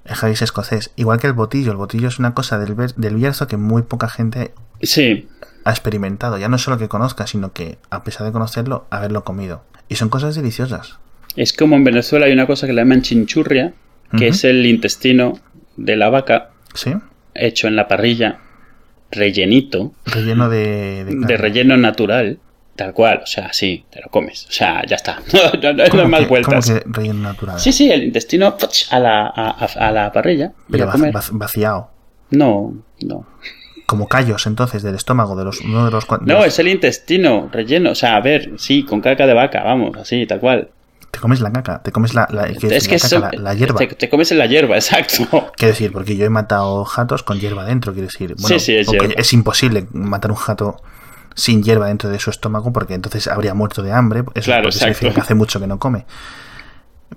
El haggis escocés. Igual que el botillo. El botillo es una cosa del, del Bierzo que muy poca gente Sí, ha experimentado. Ya no solo que conozca, sino que, a pesar de conocerlo, haberlo comido. Y son cosas deliciosas. es como en Venezuela hay una cosa que le llaman chinchurria, que es el intestino de la vaca ¿Sí? hecho en la parrilla, rellenito, Relleno de. de relleno natural, tal cual, o sea, sí, te lo comes, o sea, ya está, no, no, no hay ¿Cómo más que- vueltas. cómo que relleno natural? Sí, sí, el intestino a la, a, la parrilla Pero vac- vac- vaciado. No, no. Como callos, entonces, del estómago, de los, uno de los. de No, los- es el intestino relleno, o sea, a ver, sí, con caca de vaca, vamos, así, tal cual. Te comes la caca, te comes la, la, ¿qué es que la, caca, eso- la, la hierba. Te, te comes en la hierba, exacto. Quiero decir, porque yo he matado jatos con hierba dentro, quiero decir. Bueno, Sí, sí, es es imposible matar un jato sin hierba dentro de su estómago, porque entonces habría muerto de hambre. Eso Claro, porque significa que hace mucho que no come.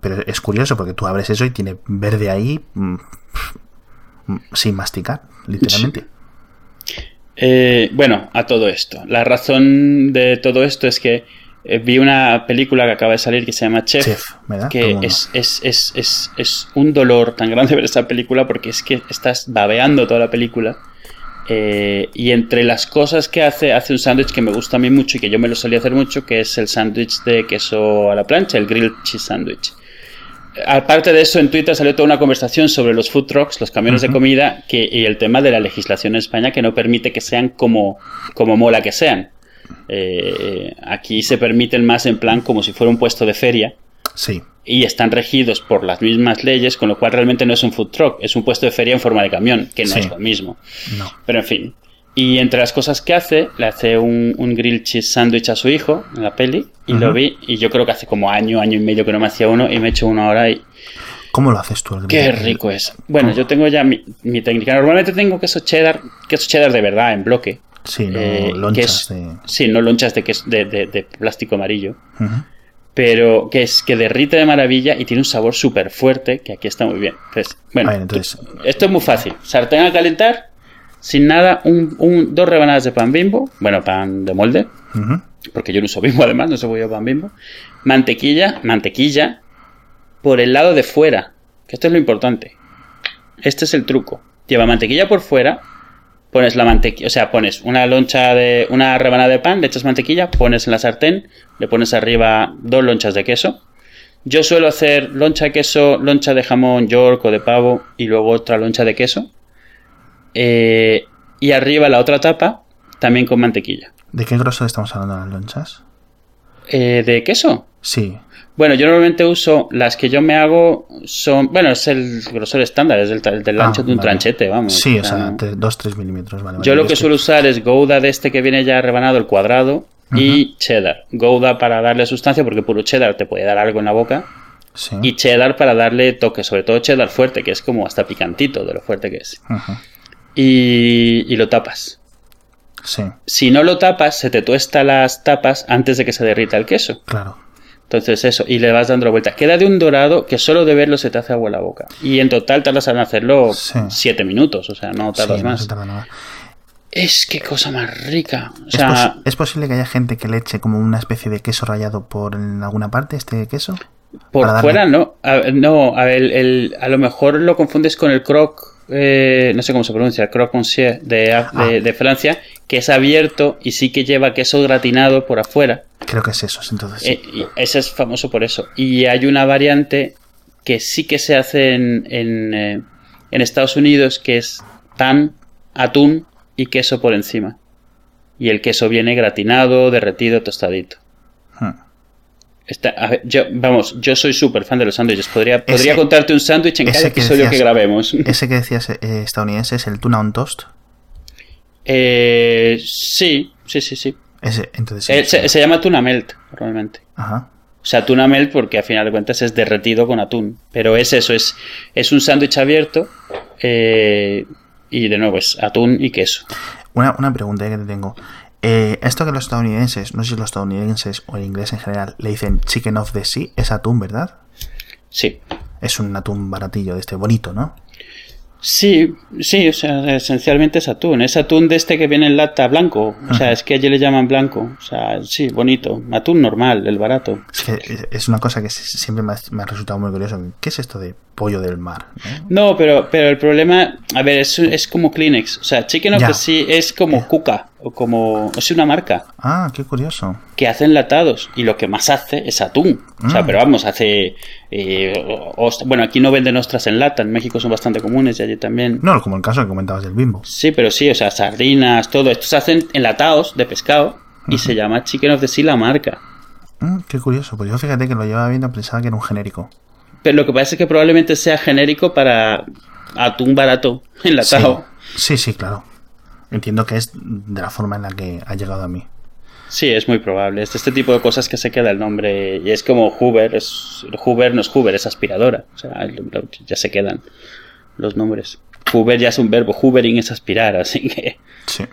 Pero es curioso porque tú abres eso y tiene verde ahí mm, mm, sin masticar, literalmente. Eh, bueno, a todo esto. La razón de todo esto es que eh, vi una película que acaba de salir que se llama Chef, Chef, que es, es, es, es un dolor tan grande ver esta película porque es que estás babeando toda la película. Eh, y entre las cosas que hace, hace un sándwich que me gusta a mí mucho y que yo me lo solía hacer mucho, que es el sándwich de queso a la plancha, el grilled cheese sandwich. Aparte de eso, en Twitter salió toda una conversación sobre los food trucks, los camiones de comida, que, y el tema de la legislación en España que no permite que sean como, como mola que sean. Eh, aquí se permiten más en plan como si fuera un puesto de feria Sí, y están regidos por las mismas leyes, con lo cual realmente no es un food truck, es un puesto de feria en forma de camión, que no Sí. es lo mismo. no. Pero en fin. Y entre las cosas que hace, le hace un, un grill cheese sandwich a su hijo en la peli. Y lo vi. Y yo creo que hace como año, año y medio que no me hacía uno. Y me he hecho una hora y. ¿Cómo lo haces tú? el ¡Qué rico es! Bueno, ¿Cómo? yo tengo ya mi, mi técnica. Normalmente tengo queso cheddar, queso cheddar de verdad, en bloque. Sí, no Eh, lonchas es- de. Sí, no lonchas de, ques- de, de- de plástico amarillo. Ujú. Pero que es que derrite de maravilla y tiene un sabor súper fuerte, que aquí está muy bien. Entonces, bueno, entonces, esto es muy fácil. Sartén a calentar, sin nada, un, un- dos rebanadas de pan bimbo, bueno, pan de molde, porque yo no uso bimbo además, no se voy a pan bimbo. Mantequilla, mantequilla, por el lado de fuera, que esto es lo importante. Este es el truco. Lleva mantequilla por fuera, pones la mantequilla, o sea, pones una loncha de una rebanada de pan, le echas mantequilla, pones en la sartén, le pones arriba dos lonchas de queso. Yo suelo hacer loncha de queso, loncha de jamón york o de pavo y luego otra loncha de queso. Eh, y arriba la otra tapa, también con mantequilla. ¿De qué grosor estamos hablando las lonchas? Eh, ¿De queso? Sí. Bueno, yo normalmente uso las que yo me hago son. Bueno, es el grosor estándar, es el, del Ah, ancho de un vale. tranchete, vamos. Sí, o sea, sea, no. 2-3 milímetros, vale. vale. Yo lo que suelo usar es Gouda de este que viene ya rebanado, el cuadrado, y cheddar. Gouda para darle sustancia, porque puro cheddar te puede dar algo en la boca, Sí. y cheddar para darle toque, sobre todo cheddar fuerte, que es como hasta picantito de lo fuerte que es. Y, y lo tapas. Sí, Si no lo tapas, se te tuesta las tapas antes de que se derrita el queso. claro. Entonces eso, y le vas dando la vuelta. Queda de un dorado que solo de verlo se te hace agua la boca. Y en total tardas en hacerlo Sí. siete minutos, o sea, no tardas Sí, no más. se tarda nada. Es que cosa más rica. O ¿Es, sea, posi- es posible que haya gente que le eche como una especie de queso rallado por en alguna parte este queso? Por darle- fuera no. A, no, a, ver, el- el- a lo mejor lo confundes con el croc, eh, no sé cómo se pronuncia, el croc monsieur de, Ah. de, de Francia, que es abierto y sí que lleva queso gratinado por afuera. Creo que es eso, entonces. Eh, ese es famoso por eso. Y hay una variante que sí que se hace en, en, eh, en Estados Unidos, que es tan, atún y queso por encima. Y el queso viene gratinado, derretido, tostadito. Está- a ver, yo, vamos, yo soy súper fan de los sándwiches. Podría, podría Ese- contarte un sándwich en cada que episodio que decías- grabemos. Ese que decías eh, estadounidense es el tuna on toast. Eh, sí, sí, sí, sí. Ese, entonces sí, Eh, sí. se, se llama tuna melt, normalmente. Ajá. O sea, tuna melt porque a final de cuentas es derretido con atún. Pero es eso, es, es un sándwich abierto eh, y de nuevo es atún y queso. Una, una pregunta que te tengo. Eh, esto que los estadounidenses, no sé si los estadounidenses o en inglés en general, le dicen chicken of the sea, es atún, ¿verdad? Sí. Es un atún baratillo de este, bonito, ¿no? Sí, sí, o sea, esencialmente es atún. Es atún de este que viene en lata blanco. O sea, es que allí le llaman blanco. O sea, sí, bonito. Atún normal, el barato. Es que es- es una cosa que si- siempre me ha, me ha resultado muy curioso. ¿Qué es esto de pollo del mar? ¿no? No, pero, pero el problema, a ver, es, es como Kleenex. O sea, Chicken of the Sea es como Kuka o como, es una marca Ah, qué curioso. que hace enlatados y lo que más hace es atún. O sea, Mm. pero vamos, hace, eh, bueno, aquí no venden ostras en lata, en México son bastante comunes y allí también. No, como el caso que comentabas del bimbo. Sí, pero sí, o sea, sardinas, todo. Estos se hacen enlatados de pescado y se llama Chicken of the Sea la marca. Mm, qué curioso. Pues yo fíjate que lo llevaba viendo, pensaba que era un genérico. Pero lo que pasa es que probablemente sea genérico para atún barato enlatado. Sí, sí, claro. Entiendo que es de la forma en la que ha llegado a mí. Sí, es muy probable. Es este tipo de cosas que se queda el nombre. Y es como Hoover. Es, Hoover no es Hoover, es aspiradora. O sea, ya se quedan los nombres. Hoover ya es un verbo. Hoovering es aspirar. Así que, Sí.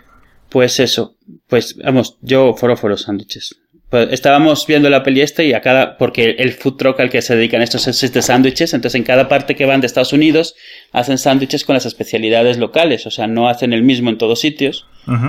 pues eso. Pues vamos, yo forofo los sándwiches. Pues estábamos viendo la peli esta y a cada. Porque el food truck al que se dedican estos es de sándwiches. Entonces en cada parte que van de Estados Unidos hacen sándwiches con las especialidades locales. O sea, no hacen el mismo en todos sitios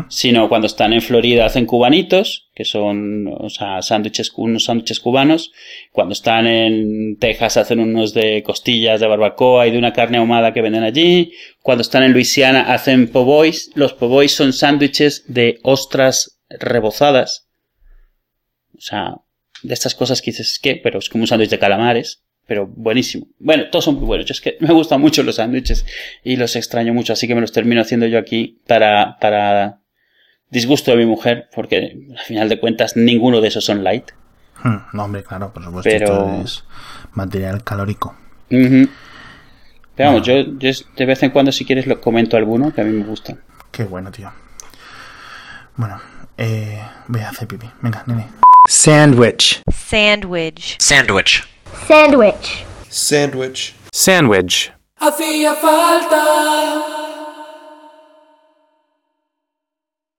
sino cuando están en Florida hacen cubanitos, que son o sea, sándwiches, unos sándwiches cubanos. Cuando están en Texas hacen unos de costillas de barbacoa y de una carne ahumada que venden allí. Cuando están en Luisiana hacen po' boys. Los po' boys son sándwiches de ostras rebozadas. O sea, de estas cosas que dices, ¿qué? Pero es como un sándwich de calamares. Pero buenísimo. Bueno, todos son muy buenos. Yo es que me gustan mucho los sándwiches y los extraño mucho, así que me los termino haciendo yo aquí para, para disgusto de mi mujer, porque al final de cuentas ninguno de esos son light. Hmm, No, hombre, claro, por supuesto. Pero- es material calórico. Ujú. Pero vamos, yo, yo de vez en cuando si quieres lo comento alguno que a mí me gustan. Qué bueno, tío. Bueno, eh, voy a hacer pipí. Venga, nene. Sandwich. Sandwich. Sandwich. Sandwich. Sandwich. Sandwich. Hacía falta